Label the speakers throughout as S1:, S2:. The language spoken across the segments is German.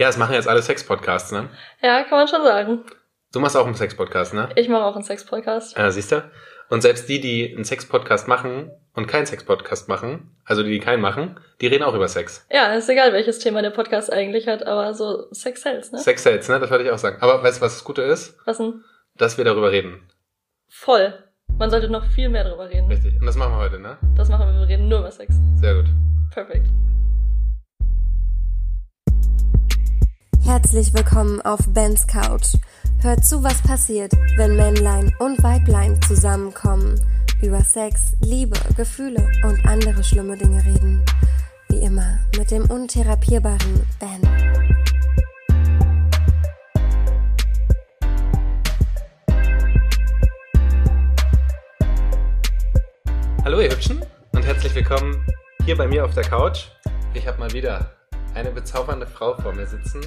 S1: Ja, es machen jetzt alle Sex-Podcasts, ne?
S2: Ja, kann man schon sagen.
S1: Du machst auch einen Sex-Podcast, ne?
S2: Ich mache auch einen Sex-Podcast.
S1: Ja, siehst du? Und selbst die, die einen Sex-Podcast machen und keinen Sex-Podcast machen, also die, die keinen machen, die reden auch über Sex.
S2: Ja, ist egal, welches Thema der Podcast eigentlich hat, aber so Sex sells, ne?
S1: Sex sells, ne? Das wollte ich auch sagen. Aber weißt du, was das Gute ist?
S2: Was denn?
S1: Dass wir darüber reden.
S2: Voll. Man sollte noch viel mehr darüber reden.
S1: Richtig. Und das machen wir heute, ne?
S2: Das machen wir, wir reden nur über Sex.
S1: Sehr gut.
S2: Perfekt.
S3: Herzlich willkommen auf Bens Couch. Hört zu, was passiert, wenn Männlein und Weiblein zusammenkommen, über Sex, Liebe, Gefühle und andere schlimme Dinge reden. Wie immer mit dem untherapierbaren Ben.
S1: Hallo ihr Hübschen und herzlich willkommen hier bei mir auf der Couch. Ich habe mal wieder eine bezaubernde Frau vor mir sitzen.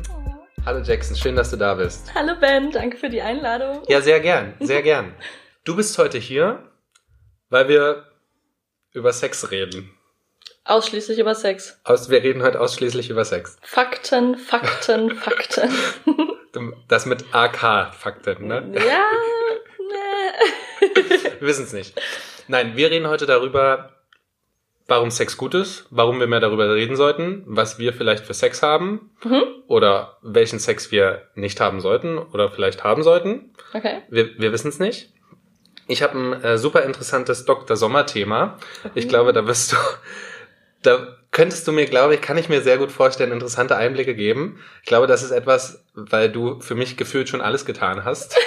S1: Hallo Jackson, schön, dass du da bist.
S2: Hallo Ben, danke für die Einladung.
S1: Ja, sehr gern, sehr gern. Du bist heute hier, weil wir über Sex reden.
S2: Ausschließlich über Sex.
S1: Aus, wir reden heute ausschließlich über Sex.
S2: Fakten, Fakten, Fakten.
S1: Das mit AK-Fakten, ne?
S2: ja, ne.
S1: Wir wissen es nicht. Nein, wir reden heute darüber, warum Sex gut ist, warum wir mehr darüber reden sollten, was wir vielleicht für Sex haben
S2: Mhm.
S1: oder welchen Sex wir nicht haben sollten oder vielleicht haben sollten.
S2: Okay.
S1: Wir, wir wissen es nicht. Ich habe ein äh, super interessantes Dr. Sommer-Thema. Ich glaube, da wirst du, da könntest du mir, glaube ich, kann ich mir sehr gut vorstellen, interessante Einblicke geben. Ich glaube, das ist etwas, weil du für mich gefühlt schon alles getan hast.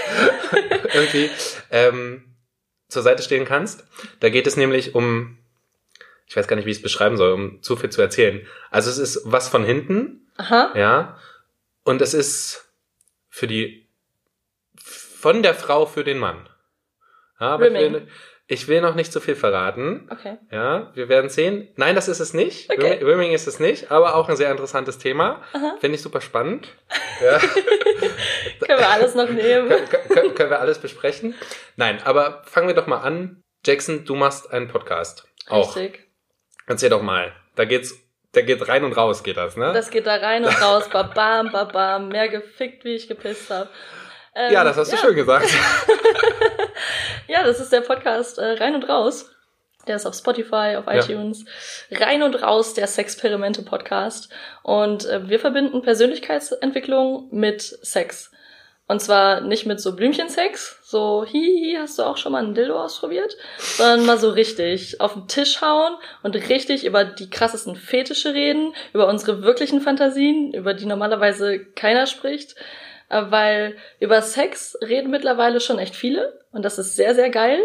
S1: Irgendwie ähm, zur Seite stehen kannst. Da geht es nämlich um, ich weiß gar nicht, wie ich es beschreiben soll, um zu viel zu erzählen. Also es ist was von hinten,
S2: Aha.
S1: ja, und es ist für die, von der Frau für den Mann. Ja, aber ich will, ich will noch nicht zu viel verraten.
S2: Okay.
S1: Ja, wir werden sehen. Nein, das ist es nicht.
S2: Okay.
S1: Rimming- ist es nicht, aber auch ein sehr interessantes Thema. Finde ich super spannend. Ja.
S2: Können wir alles noch nehmen?
S1: Kön können, können wir alles besprechen? Nein, aber fangen wir doch mal an. Jackson, du machst einen Podcast. Auch. Erzähl doch mal. Da geht's, da geht rein und raus, geht das, ne?
S2: Das geht da rein und raus, babam, babam, mehr gefickt, wie ich gepisst habe. Ähm,
S1: ja, das hast du schön gesagt.
S2: Ja, das ist der Podcast äh, Rein und Raus. Der ist auf Spotify, auf
S1: Ja.
S2: iTunes. Rein und Raus, der Sexperimente-Podcast. Und äh, wir verbinden Persönlichkeitsentwicklung mit Sex. Und zwar nicht mit so Blümchensex, so hihi, hast du auch schon mal einen Dildo ausprobiert, sondern mal so richtig auf den Tisch hauen und richtig über die krassesten Fetische reden, über unsere wirklichen Fantasien, über die normalerweise keiner spricht, äh, weil über Sex reden mittlerweile schon echt viele und das ist sehr, sehr geil.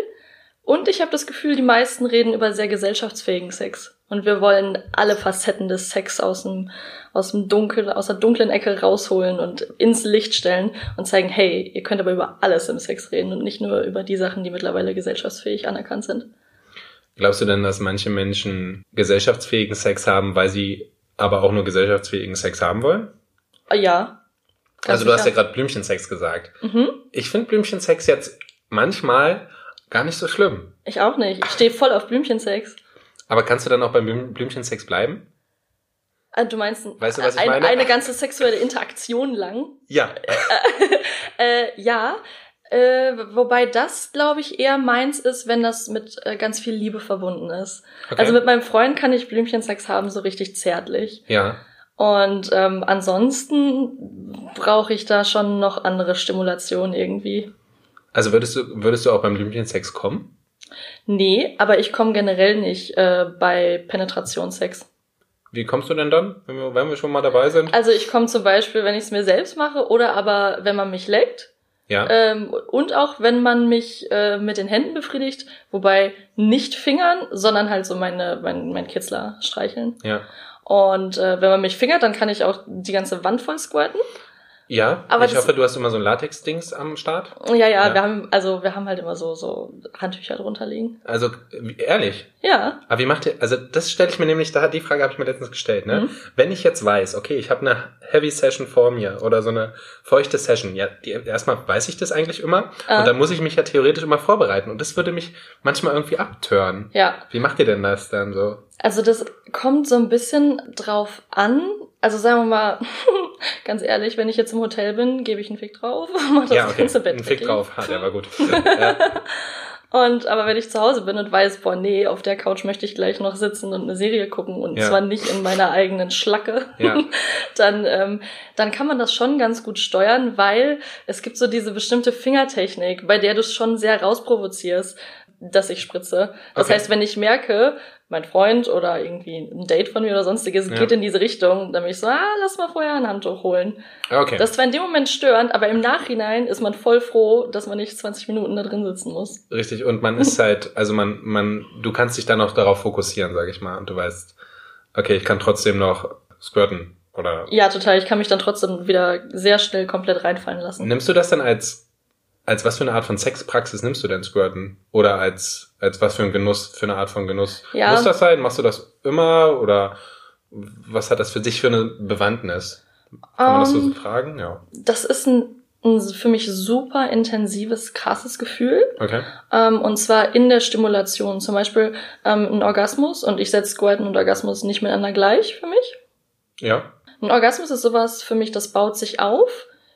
S2: Und ich habe das Gefühl, die meisten reden über sehr gesellschaftsfähigen Sex. Und wir wollen alle Facetten des Sex aus dem, aus dem Dunkel, aus der dunklen Ecke rausholen und ins Licht stellen und zeigen, hey, ihr könnt aber über alles im Sex reden und nicht nur über die Sachen, die mittlerweile gesellschaftsfähig anerkannt sind.
S1: Glaubst du denn, dass manche Menschen gesellschaftsfähigen Sex haben, weil sie aber auch nur gesellschaftsfähigen Sex haben wollen?
S2: Ah, Ja.
S1: Also du hast ja gerade Blümchensex gesagt.
S2: Mhm.
S1: Ich finde Blümchensex jetzt manchmal gar nicht so schlimm.
S2: Ich auch nicht. Ich stehe voll auf Blümchensex.
S1: Aber kannst du dann auch beim Blüm- Blümchensex bleiben?
S2: Ah, Du meinst
S1: Weißt du,
S2: ein, eine ganze sexuelle Interaktion lang?
S1: Ja.
S2: Äh, ja, äh, wobei das, glaube ich, eher meins ist, wenn das mit äh, ganz viel Liebe verbunden ist.
S1: Okay.
S2: Also mit meinem Freund kann ich Blümchensex haben, so richtig zärtlich.
S1: ja.
S2: Und ähm, ansonsten brauche ich da schon noch andere Stimulation irgendwie.
S1: Also würdest du, würdest du auch beim Blümchensex kommen?
S2: Nee, aber ich komme generell nicht äh, bei Penetrationssex.
S1: Wie kommst du denn dann, wenn wir, wenn wir schon mal dabei sind?
S2: Also ich komme zum Beispiel, wenn ich es mir selbst mache oder aber wenn man mich leckt.
S1: Ja.
S2: Ähm, und auch wenn man mich äh, mit den Händen befriedigt, wobei nicht Fingern, sondern halt so meine, mein, mein Kitzler streicheln.
S1: Ja.
S2: Und äh, wenn man mich fingert, dann kann ich auch die ganze Wand voll squirten.
S1: Ja.
S2: Aber
S1: ich hoffe, du hast immer so ein Latex-Dings am Start.
S2: Ja, ja,
S1: Ja.
S2: wir haben, also wir haben halt immer so, so Handtücher drunter liegen.
S1: Also, ehrlich.
S2: Ja.
S1: Aber wie macht ihr, also das stelle ich mir nämlich, da die Frage habe ich mir letztens gestellt, ne?
S2: Mhm.
S1: Wenn ich jetzt weiß, okay, ich habe eine Heavy Session vor mir oder so eine feuchte Session, ja, die, erstmal weiß ich das eigentlich immer
S2: Ah.
S1: und dann muss ich mich ja theoretisch immer vorbereiten und das würde mich manchmal irgendwie abtören.
S2: Ja.
S1: Wie macht ihr denn das dann so?
S2: Also das kommt so ein bisschen drauf an. Also sagen wir mal, ganz ehrlich, wenn ich jetzt im Hotel bin, gebe ich einen Fick drauf, mach das
S1: ja, okay.
S2: ganze Bett
S1: Ein Fick drauf. Ha, der war gut. ja.
S2: Und aber wenn ich zu Hause bin und weiß, boah, nee, auf der Couch möchte ich gleich noch sitzen und eine Serie gucken und
S1: Ja.
S2: zwar nicht in meiner eigenen Schlacke,
S1: Ja.
S2: dann, ähm, dann kann man das schon ganz gut steuern, weil es gibt so diese bestimmte Fingertechnik, bei der du es schon sehr rausprovozierst, dass ich spritze. Das
S1: Okay.
S2: heißt, wenn ich merke, mein Freund oder irgendwie ein Date von mir oder sonstiges
S1: Ja.
S2: geht in diese Richtung, dann bin ich so, ah, lass mal vorher ein Handtuch holen.
S1: Okay.
S2: Das ist zwar in dem Moment störend, aber im Nachhinein ist man voll froh, dass man nicht 20 Minuten da drin sitzen muss.
S1: Richtig, und man ist halt, also man, man, du kannst dich dann auch darauf fokussieren, sag ich mal, und du weißt, okay, ich kann trotzdem noch squirten. Oder
S2: Ja, total. Ich kann mich dann trotzdem wieder sehr schnell komplett reinfallen lassen.
S1: nimmst du das dann als, als was für eine Art von Sexpraxis nimmst du denn Squirten? Oder als, als was für ein Genuss, für eine Art von Genuss?
S2: Ja.
S1: Muss das sein? Machst du das immer? Oder was hat das für dich für eine Bewandtnis? Kann man das so
S2: Ähm,
S1: fragen? Ja.
S2: das ist ein, ein für mich super intensives, krasses Gefühl.
S1: Okay.
S2: Ähm, und zwar in der Stimulation. Zum Beispiel ähm, ein Orgasmus. Und ich setze Squirten und Orgasmus nicht miteinander gleich für mich.
S1: Ja.
S2: Ein Orgasmus ist sowas für mich, das baut sich auf,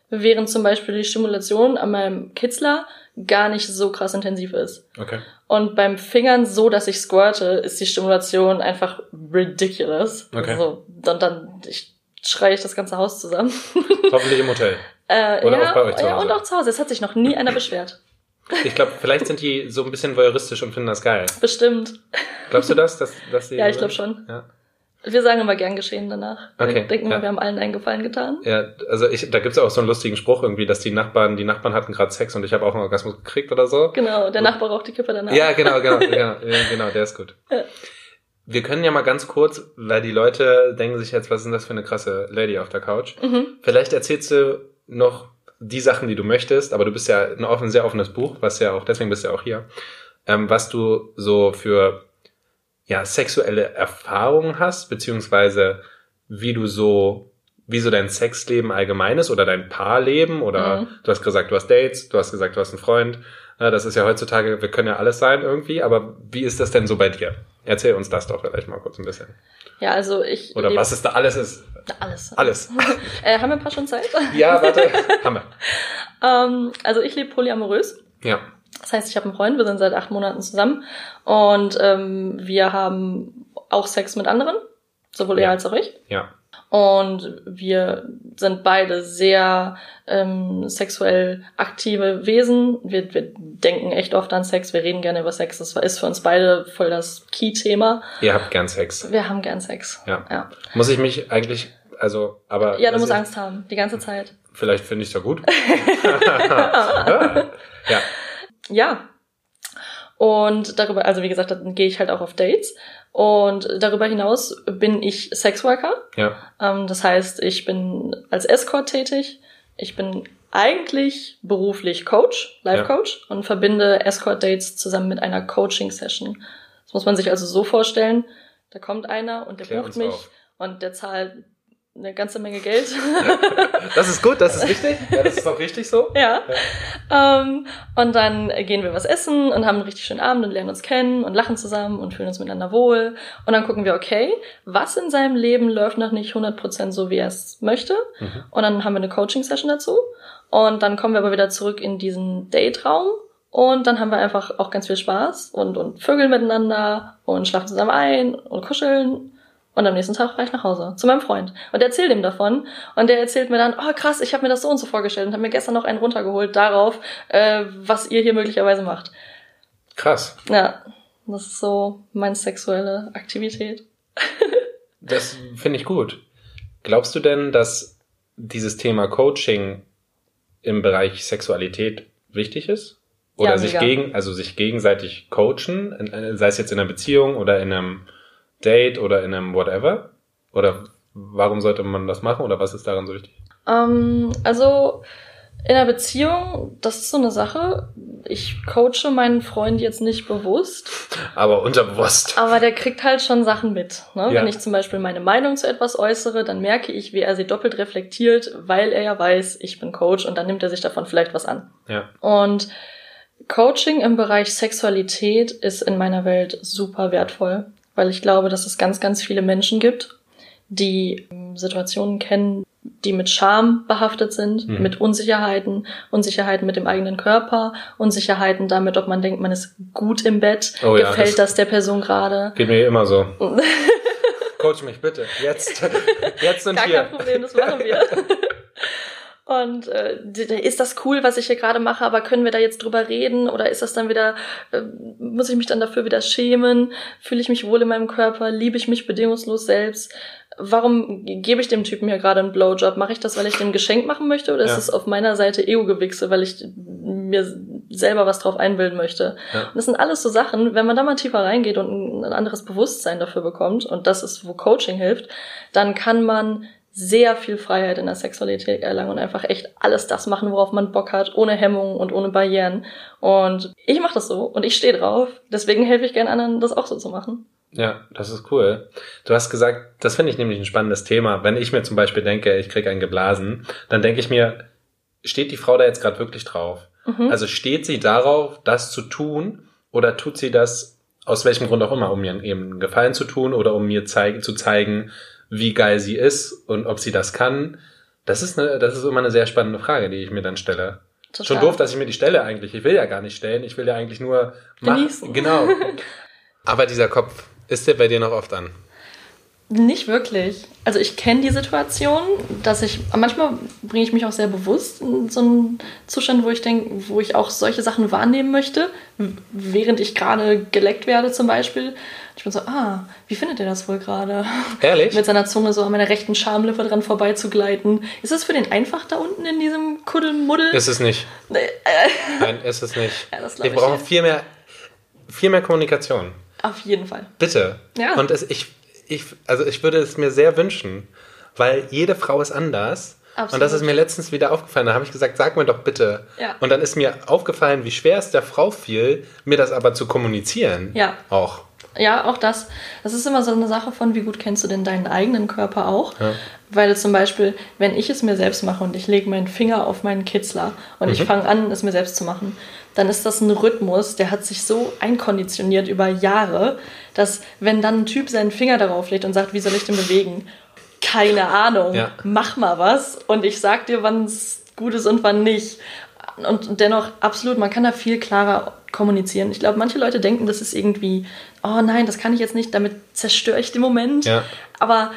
S2: während zum Beispiel die Stimulation an meinem Kitzler gar nicht so krass intensiv ist.
S1: Okay.
S2: Und beim Fingern so, dass ich squirte, ist die Stimulation einfach ridiculous.
S1: Okay.
S2: Also, dann, dann ich schreie ich das ganze Haus zusammen.
S1: Hoffentlich im Hotel.
S2: Äh,
S1: Oder
S2: ja,
S1: auch bei euch zu
S2: ja,
S1: Hause.
S2: und auch zu Hause. Es hat sich noch nie einer beschwert.
S1: Ich glaube, vielleicht sind die so ein bisschen voyeuristisch und finden das geil.
S2: Bestimmt.
S1: Glaubst du das? Dass, dass die
S2: Ja, ich glaube schon.
S1: Ja.
S2: Wir sagen immer gern geschehen danach.
S1: Okay,
S2: Wir denken
S1: ja.
S2: wir haben allen einen Gefallen getan.
S1: Ja, also ich, da gibt's ja auch so einen lustigen Spruch irgendwie, dass die Nachbarn, die Nachbarn hatten gerade Sex und ich habe auch einen Orgasmus gekriegt oder so.
S2: Genau, der Nachbar raucht die Kippe danach.
S1: Ja, genau, genau, genau, ja, genau, der ist gut.
S2: Ja.
S1: Wir können ja mal ganz kurz, weil die Leute denken sich jetzt, was ist denn das für eine krasse Lady auf der Couch?
S2: Mhm.
S1: Vielleicht erzählst du noch die Sachen, die du möchtest, aber du bist ja ein offen, sehr offenes Buch, was ja auch, deswegen bist du ja auch hier, ähm, was du so für ja, sexuelle Erfahrungen hast, beziehungsweise wie du so, wie so dein Sexleben allgemein ist oder dein Paarleben oder
S2: Mhm.
S1: du hast gesagt, du hast Dates, du hast gesagt, du hast einen Freund. Das ist ja heutzutage, wir können ja alles sein irgendwie, aber wie ist das denn so bei dir? Erzähl uns das doch vielleicht mal kurz ein bisschen.
S2: Ja, also ich.
S1: Oder was es da alles ist.
S2: Alles.
S1: Alles.
S2: Äh, haben wir ein paar schon Zeit?
S1: Ja, warte. Hammer.
S2: ähm, also ich lebe polyamorös.
S1: Ja.
S2: Das heißt, ich habe einen Freund, wir sind seit acht Monaten zusammen und ähm, wir haben auch Sex mit anderen, sowohl
S1: Ja.
S2: er als auch ich.
S1: Ja.
S2: Und wir sind beide sehr ähm, sexuell aktive Wesen. Wir, wir denken echt oft an Sex, wir reden gerne über Sex. Das ist für uns beide voll das Key-Thema.
S1: Ihr habt gern Sex.
S2: Wir haben gern Sex.
S1: Ja.
S2: Ja,
S1: Muss ich mich eigentlich, also, aber.
S2: ja du musst Angst haben, die ganze Zeit.
S1: Vielleicht finde ich es ja gut. ja. Ja.
S2: Und darüber, also wie gesagt, dann gehe ich halt auch auf Dates. Und darüber hinaus bin ich Sexworker.
S1: Ja.
S2: Ähm, das heißt, ich bin als Escort tätig. Ich bin eigentlich beruflich Coach, Life
S1: Ja.
S2: Coach und verbinde Escort Dates zusammen mit einer Coaching Session. Das muss man sich also so vorstellen. Da kommt einer und der
S1: Klär
S2: bucht mich
S1: auf.
S2: und der zahlt eine ganze Menge Geld.
S1: Das ist gut, das ist richtig. Ja, das ist auch richtig so.
S2: Ja. Ähm, und dann gehen wir was essen und haben einen richtig schönen Abend und lernen uns kennen und lachen zusammen und fühlen uns miteinander wohl. Und dann gucken wir, okay, was in seinem Leben läuft noch nicht 100% so, wie er es möchte.
S1: Mhm.
S2: Und dann haben wir eine Coaching-Session dazu. Und dann kommen wir aber wieder zurück in diesen Date-Raum. Und dann haben wir einfach auch ganz viel Spaß und, und vögeln miteinander und schlafen zusammen ein und kuscheln. Und am nächsten Tag fahre ich nach Hause zu meinem Freund und erzähle ihm davon. Und der erzählt mir dann, oh krass, ich habe mir das so und so vorgestellt und habe mir gestern noch einen runtergeholt darauf, äh, was ihr hier möglicherweise macht.
S1: Krass.
S2: Ja, das ist so meine sexuelle Aktivität.
S1: Das finde ich gut. Glaubst du denn, dass dieses Thema Coaching im Bereich Sexualität wichtig ist? Oder
S2: Ja,
S1: sich
S2: mega.
S1: gegen, also sich gegenseitig coachen, sei es jetzt in einer Beziehung oder in einem Date oder in einem whatever? Oder warum sollte man das machen oder was ist daran so wichtig?
S2: Ähm, also in einer Beziehung, das ist so eine Sache. Ich coache meinen Freund jetzt nicht bewusst,
S1: Aber unterbewusst.
S2: aber der kriegt halt schon Sachen mit. Ne?
S1: Ja.
S2: Wenn ich zum Beispiel meine Meinung zu etwas äußere, dann merke ich, wie er sie doppelt reflektiert, weil er ja weiß, ich bin Coach und dann nimmt er sich davon vielleicht was an.
S1: Ja.
S2: Und Coaching im Bereich Sexualität ist in meiner Welt super wertvoll, weil ich glaube, dass es ganz, ganz viele Menschen gibt, die ähm, Situationen kennen, die mit Scham behaftet sind,
S1: Mhm.
S2: mit Unsicherheiten, Unsicherheiten mit dem eigenen Körper, Unsicherheiten damit, ob man denkt, man ist gut im Bett,
S1: Oh ja,
S2: gefällt
S1: das-
S2: das, der Person gerade.
S1: Geht mir immer so. Coach mich bitte. Jetzt. Jetzt und
S2: Gar
S1: hier.
S2: kein Problem, das machen wir. Und äh, ist das cool, was ich hier gerade mache, aber können wir da jetzt drüber reden? Oder ist das dann wieder, äh, muss ich mich dann dafür wieder schämen? Fühle ich mich wohl in meinem Körper? Liebe ich mich bedingungslos selbst? Warum ge- gebe ich dem Typen hier gerade einen Blowjob? Mache ich das, weil ich dem Geschenk machen möchte? Oder
S1: Ja.
S2: ist es auf meiner Seite Ego-Gewichse, weil ich mir selber was drauf einbilden möchte?
S1: Ja.
S2: Und das sind alles so Sachen, wenn man da mal tiefer reingeht und ein anderes Bewusstsein dafür bekommt, und das ist, wo Coaching hilft, dann kann man sehr viel Freiheit in der Sexualität erlangen und einfach echt alles das machen, worauf man Bock hat, ohne Hemmungen und ohne Barrieren. Und ich mache das so und ich stehe drauf. Deswegen helfe ich gerne anderen, das auch so zu machen.
S1: Ja, das ist cool. Du hast gesagt, das finde ich nämlich ein spannendes Thema. Wenn ich mir zum Beispiel denke, ich krieg einen geblasen, dann denke ich mir, steht die Frau da jetzt gerade wirklich drauf?
S2: Mhm.
S1: Also steht sie darauf, das zu tun, oder tut sie das aus welchem Grund auch immer, um mir eben einen Gefallen zu tun oder um mir zeig zu zeigen, wie geil sie ist und ob sie das kann? Das ist, eine, das ist immer eine sehr spannende Frage, die ich mir dann stelle.
S2: Total.
S1: Schon doof, dass ich mir die stelle eigentlich. Ich will ja gar nicht stellen, ich will ja eigentlich nur machen.
S2: Genießen.
S1: Genau. Aber dieser Kopf, ist der bei dir noch oft an?
S2: Nicht wirklich. Also ich kenne die Situation, dass ich manchmal bringe ich mich auch sehr bewusst in so einen Zustand, wo ich denke, wo ich auch solche Sachen wahrnehmen möchte, während ich gerade geleckt werde zum Beispiel. Ich bin so, ah, wie findet ihr das wohl gerade?
S1: Ehrlich?
S2: Mit seiner Zunge so an meiner rechten Schamlippe dran vorbeizugleiten. Ist es für den einfach da unten in diesem Kuddelmuddel?
S1: Ist es nicht.
S2: Nee,
S1: Nein, ist es nicht.
S2: Ja, das
S1: Wir brauchen viel mehr, viel mehr Kommunikation.
S2: auf jeden Fall.
S1: Bitte.
S2: Ja.
S1: Und es, ich, ich, also ich würde es mir sehr wünschen, weil jede Frau ist anders.
S2: Absolut.
S1: Und das ist mir letztens wieder aufgefallen. Da habe ich gesagt, sag mir doch bitte.
S2: Ja.
S1: Und dann ist mir aufgefallen, wie schwer es der Frau fiel, mir das aber zu kommunizieren.
S2: Ja.
S1: Auch.
S2: Ja, auch das. Das ist immer so eine Sache von, wie gut kennst du denn deinen eigenen Körper auch?
S1: Ja.
S2: Weil zum Beispiel, wenn ich es mir selbst mache und ich lege meinen Finger auf meinen Kitzler und ich
S1: Mhm.
S2: fange an, es mir selbst zu machen, dann ist das ein Rhythmus, der hat sich so einkonditioniert über Jahre, dass wenn dann ein Typ seinen Finger darauf legt und sagt, wie soll ich den bewegen? Keine Ahnung.
S1: Ja.
S2: Mach mal was und ich sag dir, wann es gut ist und wann nicht. Und dennoch, absolut, man kann da viel klarer kommunizieren. Ich glaube, manche Leute denken, das ist irgendwie, oh nein, das kann ich jetzt nicht, damit zerstöre ich den Moment.
S1: Ja.
S2: Aber,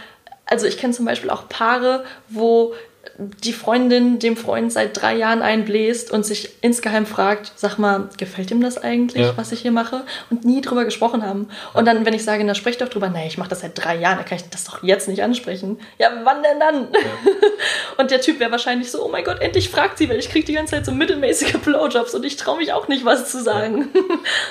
S2: also ich kenne zum Beispiel auch Paare, wo die Freundin dem Freund seit drei Jahren einbläst und sich insgeheim fragt, sag mal, gefällt ihm das eigentlich,
S1: Ja.
S2: was ich hier mache? Und nie drüber gesprochen haben. Und dann, wenn ich sage, na sprech doch drüber, nee, ich mache das seit drei Jahren, dann kann ich das doch jetzt nicht ansprechen. Ja, wann denn dann? und der Typ wäre wahrscheinlich so, oh mein Gott, endlich fragt sie, weil ich kriege die ganze Zeit so mittelmäßige Blowjobs und ich traue mich auch nicht, was zu sagen.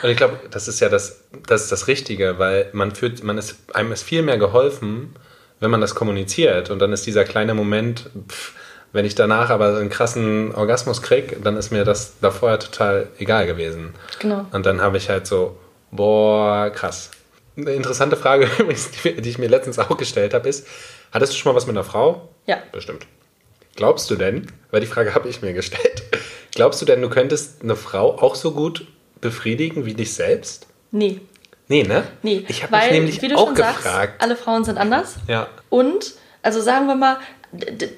S1: Und ich glaube, das ist ja das, das, ist das Richtige, weil man fühlt, man ist, einem ist viel mehr geholfen, wenn man das kommuniziert. Und dann ist dieser kleine Moment, pff, wenn ich danach aber einen krassen Orgasmus krieg, dann ist mir das davor ja total egal gewesen.
S2: Genau.
S1: Und dann habe ich halt so, boah, krass. Eine interessante Frage, übrigens, die ich mir letztens auch gestellt habe, ist, hattest du schon mal was mit einer Frau?
S2: Ja.
S1: Bestimmt. Glaubst du denn, weil die Frage habe ich mir gestellt, glaubst du denn, du könntest eine Frau auch so gut befriedigen wie dich selbst?
S2: Nee.
S1: Nee, ne?
S2: Nee,
S1: Ich habe mich nämlich
S2: wie du
S1: auch
S2: schon
S1: gefragt.
S2: sagst, alle Frauen sind anders.
S1: ja.
S2: Und, also sagen wir mal,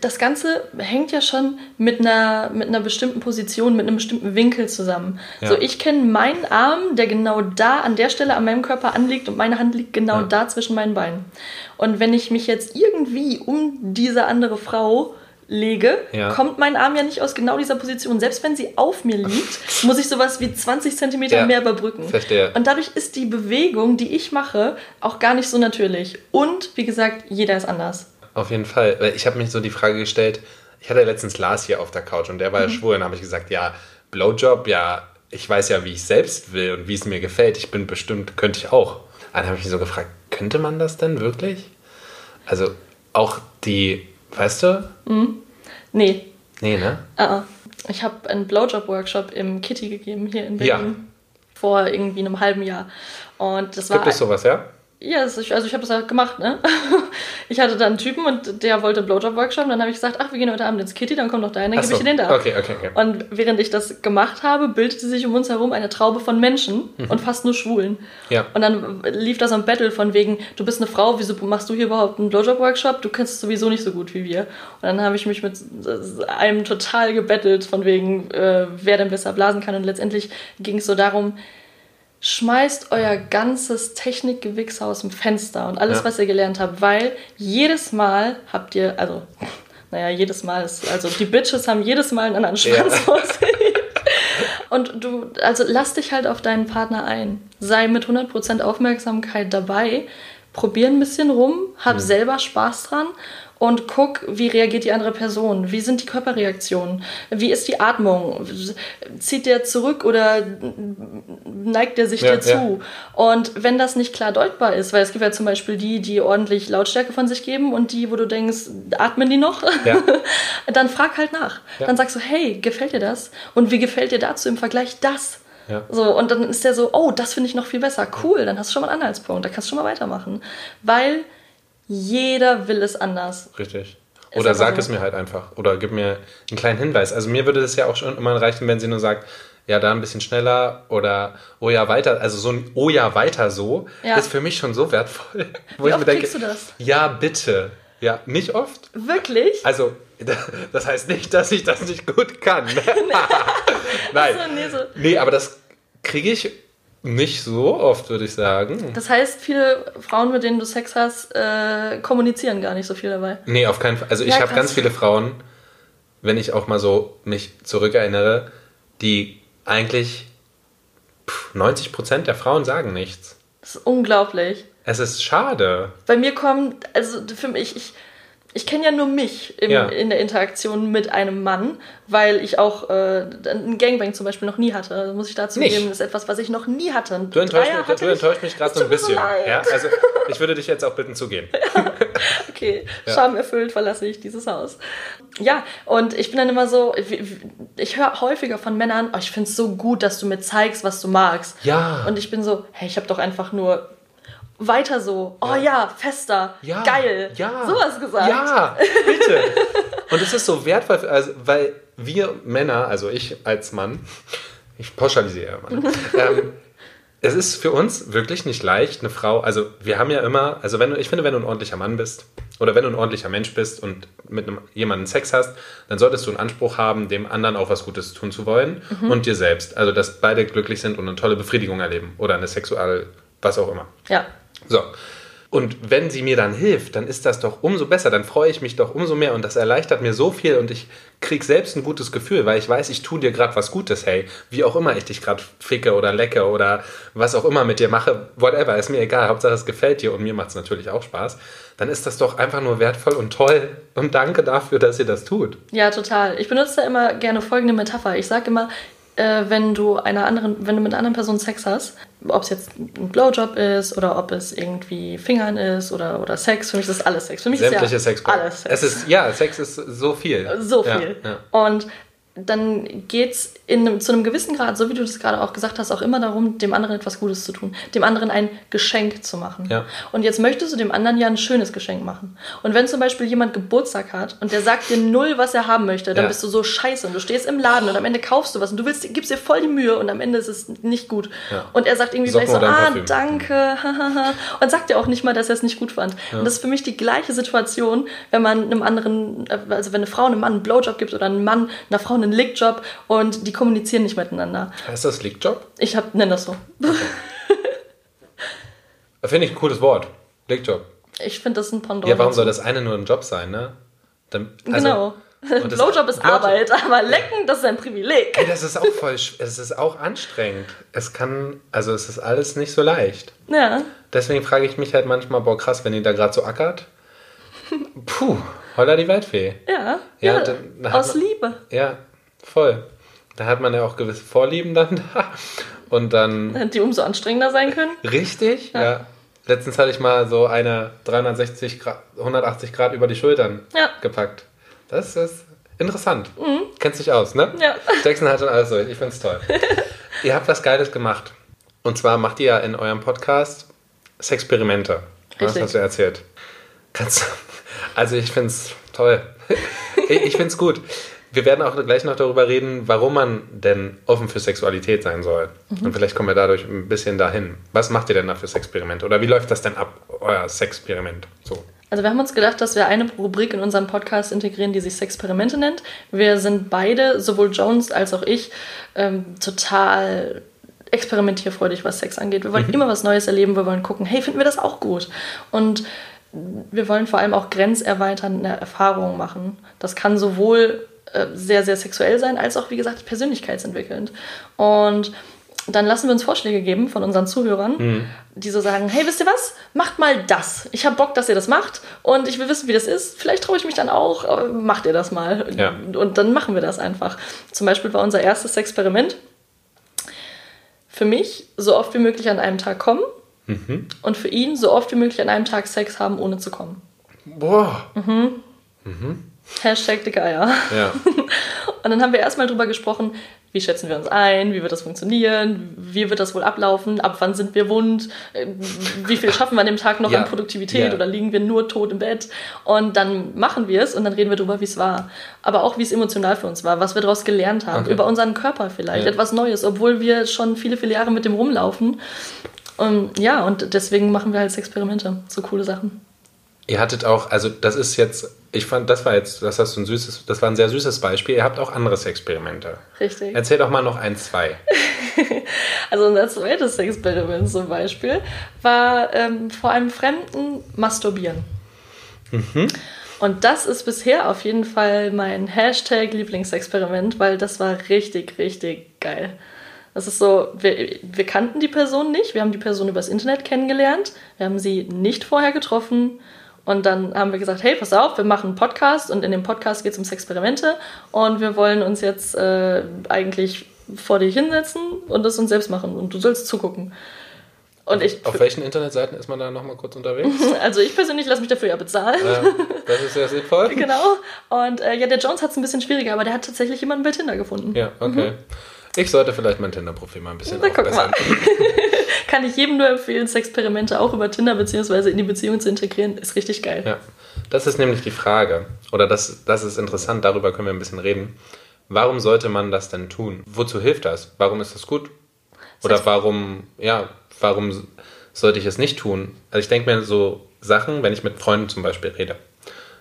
S2: das Ganze hängt ja schon mit einer, mit einer bestimmten Position, mit einem bestimmten Winkel zusammen.
S1: Ja.
S2: So, ich kenne meinen Arm, der genau da an der Stelle an meinem Körper anliegt und meine Hand liegt genau
S1: Ja.
S2: da zwischen meinen Beinen. Und wenn ich mich jetzt irgendwie um diese andere Frau lege,
S1: Ja.
S2: kommt mein Arm ja nicht aus genau dieser Position. Selbst wenn sie auf mir liegt, muss ich sowas wie 20 Zentimeter
S1: Ja.
S2: mehr überbrücken.
S1: Verstehe.
S2: Und dadurch ist die Bewegung, die ich mache, auch gar nicht so natürlich. Und wie gesagt, jeder ist anders.
S1: Auf jeden Fall. Ich habe mich so die Frage gestellt, ich hatte letztens Lars hier auf der Couch und der war ja schwul. Und dann habe ich gesagt, ja, Blowjob, ja, ich weiß ja, wie ich selbst will und wie es mir gefällt. Ich bin bestimmt, könnte ich auch. Dann habe ich mich so gefragt, könnte man das denn wirklich? Also auch die, weißt du?
S2: Nee,
S1: Nee, ne?
S2: uh -uh. ich habe einen Blowjob-Workshop im Kitty gegeben hier in
S1: Ja.
S2: Berlin. Vor irgendwie einem halben Jahr. Und das war.
S1: Gibt es sowas, ja?
S2: Ja, also ich, also ich habe das halt gemacht, ne? Ich hatte da einen Typen und der wollte Blowjob-Workshop und dann habe ich gesagt, ach, wir gehen heute Abend ins Kitty, dann komm doch dahin, dann gebe ich
S1: so.
S2: dir den da.
S1: Okay, okay, okay.
S2: Und während ich das gemacht habe, bildete sich um uns herum eine Traube von Menschen und fast nur Schwulen.
S1: Mhm. Ja.
S2: Und dann lief da so ein Battle von wegen, du bist eine Frau, wieso machst du hier überhaupt einen Blowjob-Workshop? Du kennst es sowieso nicht so gut wie wir. Und dann habe ich mich mit einem total gebettelt von wegen, äh, wer denn besser blasen kann. Und letztendlich ging es so darum, schmeißt euer ganzes Technikgewichse aus dem Fenster und alles,
S1: Ja.
S2: was ihr gelernt habt, weil jedes Mal habt ihr, also, naja, jedes Mal ist, also die Bitches haben jedes Mal einen anderen Schwanz
S1: Ja.
S2: vor sich. Und du, also lass dich halt auf deinen Partner ein. Sei mit 100% Aufmerksamkeit dabei. Probier ein bisschen rum, hab
S1: Mhm.
S2: selber Spaß dran und guck, wie reagiert die andere Person. Wie sind die Körperreaktionen? Wie ist die Atmung? Zieht der zurück oder neigt der sich
S1: Ja,
S2: dir zu? Und wenn das nicht klar deutbar ist, weil es gibt ja zum Beispiel die, die ordentlich Lautstärke von sich geben und die, wo du denkst, atmen die noch?
S1: Ja.
S2: dann frag halt nach.
S1: Ja.
S2: Dann sagst du, hey, gefällt dir das? Und wie gefällt dir dazu im Vergleich das?
S1: Ja.
S2: So, und dann ist der so, oh, das finde ich noch viel besser. Cool, dann hast du schon mal einen Anhaltspunkt, da kannst du schon mal weitermachen. Weil jeder will es anders.
S1: Richtig. Oder sag
S2: so.
S1: es mir halt einfach. Oder gib mir einen kleinen Hinweis. Also mir würde das ja auch schon immer reichen, wenn sie nur sagt, ja, da ein bisschen schneller oder oh ja, weiter. Also so ein oh ja, weiter so
S2: Ja.
S1: ist für mich schon so wertvoll. Wo
S2: Wie oft kriegst du das?
S1: Ja, bitte. Ja, nicht oft.
S2: Wirklich?
S1: Also, das heißt nicht, dass ich das nicht gut kann. Nein.
S2: So, nee, so.
S1: Nee, aber das kriege ich nicht so oft, würde ich sagen.
S2: Das heißt, viele Frauen, mit denen du Sex hast, äh, kommunizieren gar nicht so viel dabei.
S1: Nee, auf keinen Fall. Also ich
S2: Ja,
S1: habe
S2: krass.
S1: ganz viele Frauen, wenn ich auch mal so mich zurückerinnere, die eigentlich pff, 90 Prozent der Frauen sagen nichts.
S2: Das ist unglaublich.
S1: Es ist schade.
S2: Bei mir kommt, also für mich, ich, ich kenne ja nur mich im,
S1: Ja.
S2: in der Interaktion mit einem Mann, weil ich auch äh, einen Gangbang zum Beispiel noch nie hatte. Das muss ich dazu
S1: Nicht?
S2: geben, das ist etwas, was ich noch nie hatte.
S1: Du enttäuschst, mich,
S2: hatte
S1: du
S2: ich.
S1: enttäuscht mich gerade so ein bisschen. Ja, also ich würde dich jetzt auch bitten zu gehen.
S2: Okay, schamerfüllt verlasse ich dieses Haus. Ja, und ich bin dann immer so, ich höre häufiger von Männern, oh, ich finde es so gut, dass du mir zeigst, was du magst.
S1: Ja.
S2: Und ich bin so, hey, ich habe doch einfach nur weiter so, oh ja, fester,
S1: Ja,
S2: geil,
S1: ja,
S2: sowas gesagt.
S1: Ja, bitte. Und es ist so wertvoll, also, weil wir Männer, also ich als Mann, ich pauschalisiere immer, ähm, es ist für uns wirklich nicht leicht, eine Frau, also wir haben ja immer, also wenn du, ich finde, wenn du ein ordentlicher Mann bist oder wenn du ein ordentlicher Mensch bist und mit einem, jemandem Sex hast, dann solltest du einen Anspruch haben, dem anderen auch was Gutes tun zu wollen und dir selbst. Also, dass beide glücklich sind und eine tolle Befriedigung erleben oder eine sexual, was auch immer.
S2: Ja,
S1: So. Und wenn sie mir dann hilft, dann ist das doch umso besser, dann freue ich mich doch umso mehr und das erleichtert mir so viel und ich krieg selbst ein gutes Gefühl, weil ich weiß, ich tue dir gerade was Gutes, hey, wie auch immer ich dich gerade ficke oder lecke oder was auch immer mit dir mache, whatever, ist mir egal, Hauptsache es gefällt dir und mir macht es natürlich auch Spaß, dann ist das doch einfach nur wertvoll und toll und danke dafür, dass ihr das tut.
S2: ja, total. Ich benutze da immer gerne folgende Metapher. Ich sage immer, äh, wenn du einer anderen, wenn du mit einer anderen Person Sex hast, ob es jetzt ein Blowjob ist oder ob es irgendwie Fingern ist oder, oder Sex, für mich ist das alles Sex. Für mich
S1: Sämtliche
S2: ist ja
S1: Sex.
S2: alles Sex.
S1: Es ist, ja, Sex ist so viel.
S2: so
S1: Ja,
S2: viel.
S1: ja.
S2: Und dann geht es zu einem gewissen Grad, so wie du das gerade auch gesagt hast, auch immer darum, dem anderen etwas Gutes zu tun, dem anderen ein Geschenk zu machen.
S1: Ja.
S2: Und jetzt möchtest du dem anderen ja ein schönes Geschenk machen. Und wenn zum Beispiel jemand Geburtstag hat und der sagt dir null, was er haben möchte, dann
S1: Ja.
S2: bist du so scheiße und du stehst im Laden und am Ende kaufst du was und du willst, gibst dir voll die Mühe und am Ende ist es nicht gut.
S1: Ja.
S2: Und er sagt irgendwie
S1: Socken
S2: gleich so, ah,
S1: Parfüm.
S2: danke, und sagt dir auch nicht mal, dass er es nicht gut fand. Und das ist für mich die gleiche Situation, wenn man einem anderen, also wenn eine Frau einem Mann einen Blowjob gibt oder ein Mann einer Frau einen Lickjob und die kommunizieren nicht miteinander.
S1: Heißt das Lickjob?
S2: Ich hab, nenn das so.
S1: Finde ich ein cooles Wort. Lickjob.
S2: Ich finde das ein Pendant.
S1: Ja, warum soll das eine nur ein Job sein, ne? Dann, also-
S2: Genau.
S1: und
S2: Blowjob ist
S1: Blowjob-
S2: Arbeit, aber lecken, das ist ein Privileg.
S1: Ey, das ist auch voll, es ist auch anstrengend. Es kann, also es ist alles nicht so leicht.
S2: Ja.
S1: Deswegen frage ich mich halt manchmal, boah krass, wenn die da gerade so ackert. Puh, holla die Waldfee.
S2: Ja.
S1: Ja,
S2: ja, aus
S1: man-
S2: Liebe.
S1: Ja, voll. Da hat man ja auch gewisse Vorlieben dann da. Und dann,
S2: Die umso anstrengender sein können.
S1: richtig, ja. Letztens hatte ich mal so eine 360 Grad, 180 Grad über die Schultern
S2: Ja.
S1: gepackt. Das ist interessant. Kennst dich aus, ne?
S2: Ja.
S1: Jackson hat schon alles durch. Ich find's toll. ihr habt was Geiles gemacht. Und zwar macht ihr ja in eurem Podcast Sexperimente.
S2: Richtig.
S1: hast du erzählt? Kannst also ich finde es toll. ich ich finde es gut. Wir werden auch gleich noch darüber reden, warum man denn offen für Sexualität sein soll. Und vielleicht kommen wir dadurch ein bisschen dahin. Was macht ihr denn da für Sexperimente? Oder wie läuft das denn ab, euer Sexperiment? So.
S2: Also wir haben uns gedacht, dass wir eine Rubrik in unserem Podcast integrieren, die sich Sexperimente nennt. Wir sind beide, sowohl Jones als auch ich, ähm, total experimentierfreudig, was Sex angeht. Wir wollen immer was Neues erleben, wir wollen gucken, hey, finden wir das auch gut? Und wir wollen vor allem auch grenzerweiternde Erfahrungen machen. Das kann sowohl sehr, sehr sexuell sein, als auch, wie gesagt, persönlichkeitsentwickelnd. Und dann lassen wir uns Vorschläge geben von unseren Zuhörern, die so sagen, hey, wisst ihr was? Macht mal das. Ich habe Bock, dass ihr das macht und ich will wissen, wie das ist. Vielleicht traue ich mich dann auch, aber macht ihr das mal.
S1: Ja.
S2: Und dann machen wir das einfach. Zum Beispiel war unser erstes Experiment für mich so oft wie möglich an einem Tag kommen und für ihn so oft wie möglich an einem Tag Sex haben, ohne zu kommen.
S1: Boah.
S2: Hashtag dicke Eier.
S1: Ja.
S2: Und dann haben wir erstmal drüber gesprochen, wie schätzen wir uns ein, wie wird das funktionieren, wie wird das wohl ablaufen, ab wann sind wir wund, äh, wie viel schaffen wir an dem Tag noch
S1: Ja.
S2: an Produktivität
S1: Ja.
S2: oder liegen wir nur tot im Bett. Und dann machen wir es und dann reden wir drüber, wie es war. Aber auch, wie es emotional für uns war, was wir daraus gelernt haben,
S1: Okay.
S2: über unseren Körper vielleicht,
S1: Ja.
S2: etwas Neues, obwohl wir schon viele, viele Jahre mit dem rumlaufen. Und ja, und deswegen machen wir halt Experimente, so coole Sachen.
S1: Ihr hattet auch, also das ist jetzt, ich fand, das war jetzt, das hast du ein süßes, das war ein sehr süßes Beispiel. Ihr habt auch andere Sexperimente.
S2: Richtig.
S1: Erzähl doch mal noch ein, zwei.
S2: Also unser zweites Experiment zum Beispiel war ähm, vor einem Fremden masturbieren. Und das ist bisher auf jeden Fall mein Hashtag Lieblingsexperiment, weil das war richtig, richtig geil. Das ist so, wir, wir kannten die Person nicht, wir haben die Person übers Internet kennengelernt, wir haben sie nicht vorher getroffen und dann haben wir gesagt, hey, pass auf, wir machen einen Podcast und in dem Podcast geht es ums Experimente und wir wollen uns jetzt äh, eigentlich vor dich hinsetzen und das uns selbst machen und du sollst zugucken. Und ich,
S1: Auf welchen Internetseiten ist man da nochmal kurz unterwegs?
S2: also ich persönlich lasse mich dafür ja bezahlen.
S1: ähm, das ist sehr sinnvoll.
S2: Genau. Und äh, ja, der Jones hat es ein bisschen schwieriger, aber der hat tatsächlich jemanden bei Tinder gefunden.
S1: Ja, okay. Ich sollte vielleicht mein Tinder-Profil mal ein bisschen
S2: Na, guck mal. Kann ich jedem nur empfehlen, Sexperimente auch über Tinder bzw. in die Beziehung zu integrieren. Ist richtig geil.
S1: Ja, das ist nämlich die Frage. Oder das, das ist interessant, darüber können wir ein bisschen reden. Warum sollte man das denn tun? Wozu hilft das? Warum ist das gut? Oder
S2: Sex-
S1: warum, ja, warum sollte ich es nicht tun? Also ich denke mir so Sachen, wenn ich mit Freunden zum Beispiel rede,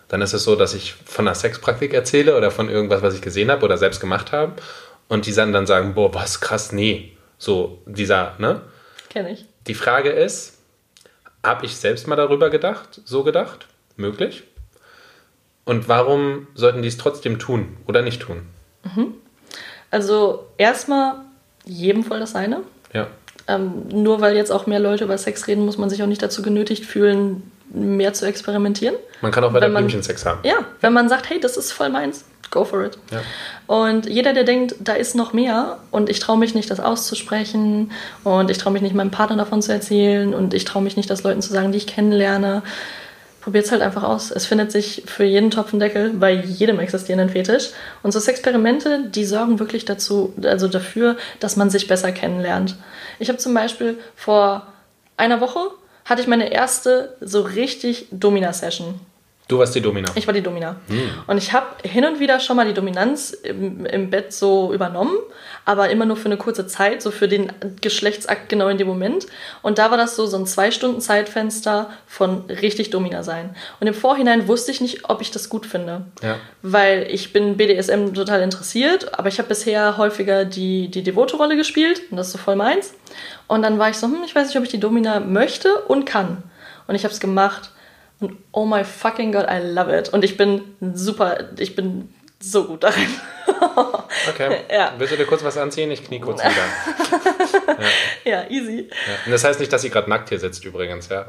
S1: dann ist es so, dass ich von einer Sexpraktik erzähle oder von irgendwas, was ich gesehen habe oder selbst gemacht habe und die dann, dann sagen, boah, was krass, nee. So dieser, ne?
S2: Kenne ich.
S1: Die Frage ist, habe ich selbst mal darüber gedacht, so gedacht? Möglich? Und warum sollten die es trotzdem tun oder nicht tun?
S2: Also erstmal jedem voll das seine.
S1: Ja.
S2: Ähm, nur weil jetzt auch mehr Leute über Sex reden, muss man sich auch nicht dazu genötigt fühlen, mehr zu experimentieren.
S1: Man kann auch
S2: man-
S1: Blümchensex haben.
S2: Ja, wenn man sagt, hey, das ist voll meins, go for it.
S1: Ja.
S2: Und jeder, der denkt, da ist noch mehr und ich traue mich nicht, das auszusprechen und ich traue mich nicht, meinem Partner davon zu erzählen und ich traue mich nicht, das Leuten zu sagen, die ich kennenlerne, probiert es halt einfach aus. Es findet sich für jeden Topf einen Deckel bei jedem existierenden Fetisch. Und so Experimente, die sorgen wirklich dazu, also dafür, dass man sich besser kennenlernt. Ich habe zum Beispiel vor einer Woche hatte ich meine erste so richtig Domina-Session.
S1: Du warst die Domina.
S2: Ich war die Domina. Und ich habe hin und wieder schon mal die Dominanz im, im Bett so übernommen, aber immer nur für eine kurze Zeit, so für den Geschlechtsakt genau in dem Moment. Und da war das so, so ein zwei Stunden Zeitfenster von richtig Domina sein. Und im Vorhinein wusste ich nicht, ob ich das gut finde.
S1: Ja.
S2: Weil ich bin BDSM total interessiert, aber ich habe bisher häufiger die, die Devote-Rolle gespielt und das ist so voll meins. Und dann war ich so, hm, ich weiß nicht, ob ich die Domina möchte und kann. Und ich habe es gemacht. Und oh my fucking God, I love it. Und ich bin super, ich bin so gut darin.
S1: Okay.
S2: Ja.
S1: Willst du dir kurz was anziehen? Ich knie kurz wieder.
S2: ja, easy.
S1: Ja. Und das heißt nicht, dass sie gerade nackt hier sitzt übrigens, ja.